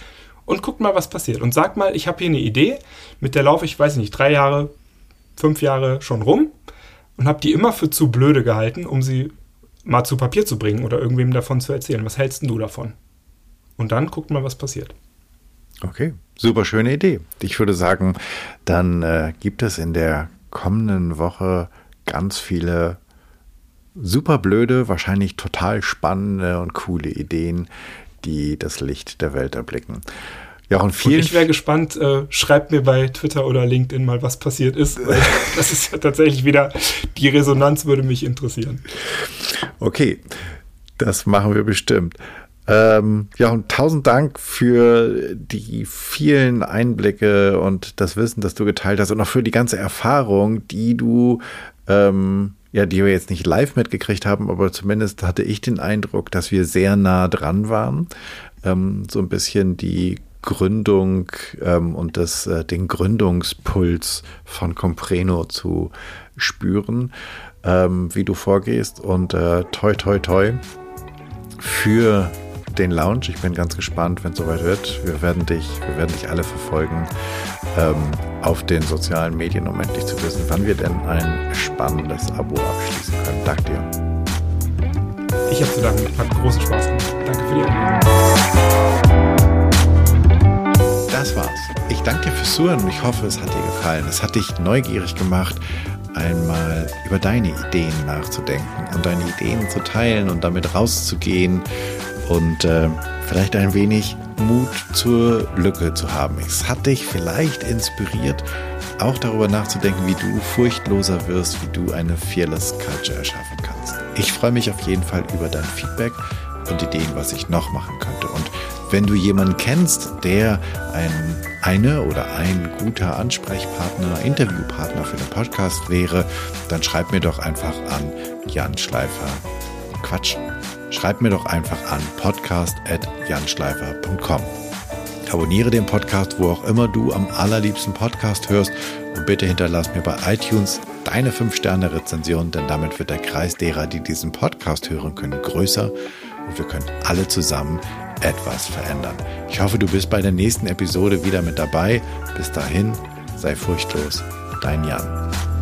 Und guckt mal, was passiert. Und sagt mal, ich habe hier eine Idee, mit der laufe ich, weiß ich nicht, drei Jahre, fünf Jahre schon rum und habe die immer für zu blöde gehalten, um sie mal zu Papier zu bringen oder irgendwem davon zu erzählen. Was hältst du davon? Und dann guckt mal, was passiert. Okay, super schöne Idee. Ich würde sagen, dann äh, gibt es in der kommenden Woche ganz viele super blöde, wahrscheinlich total spannende und coole Ideen, die das Licht der Welt erblicken. Und vielen. Und ich wäre gespannt, äh, schreibt mir bei Twitter oder LinkedIn mal, was passiert ist. das ist ja tatsächlich wieder, die Resonanz würde mich interessieren. Okay, das machen wir bestimmt. Ähm, ja, und tausend Dank für die vielen Einblicke und das Wissen, das du geteilt hast und auch für die ganze Erfahrung, die du, ähm, ja, die wir jetzt nicht live mitgekriegt haben, aber zumindest hatte ich den Eindruck, dass wir sehr nah dran waren. Ähm, so ein bisschen die Gründung ähm, und das, äh, den Gründungspuls von Compreno zu spüren, ähm, wie du vorgehst und äh, toi, toi, toi für den Lounge. Ich bin ganz gespannt, wenn es soweit wird. Wir werden dich, wir werden dich alle verfolgen ähm, auf den sozialen Medien, um endlich zu wissen, wann wir denn ein spannendes Abo abschließen können. Danke dir. Ich habe zu danken. Hat großen Spaß gemacht. Danke für die Einladung. Das war's. Ich danke dir fürs Zuhören und ich hoffe, es hat dir gefallen. Es hat dich neugierig gemacht, einmal über deine Ideen nachzudenken und deine Ideen zu teilen und damit rauszugehen und äh, vielleicht ein wenig Mut zur Lücke zu haben. Es hat dich vielleicht inspiriert, auch darüber nachzudenken, wie du furchtloser wirst, wie du eine Fearless Culture erschaffen kannst. Ich freue mich auf jeden Fall über dein Feedback und Ideen, was ich noch machen könnte. Und wenn du jemanden kennst, der ein, eine oder ein guter Ansprechpartner, Interviewpartner für den Podcast wäre, dann schreib mir doch einfach an Jan Schleifer. Quatsch, schreib mir doch einfach an podcast.janschleifer.com. Abonniere den Podcast, wo auch immer du am allerliebsten Podcast hörst und bitte hinterlass mir bei iTunes deine 5-Sterne-Rezension, denn damit wird der Kreis derer, die diesen Podcast hören können, größer und wir können alle zusammen etwas verändern. Ich hoffe, du bist bei der nächsten Episode wieder mit dabei. Bis dahin, sei furchtlos, dein Jan.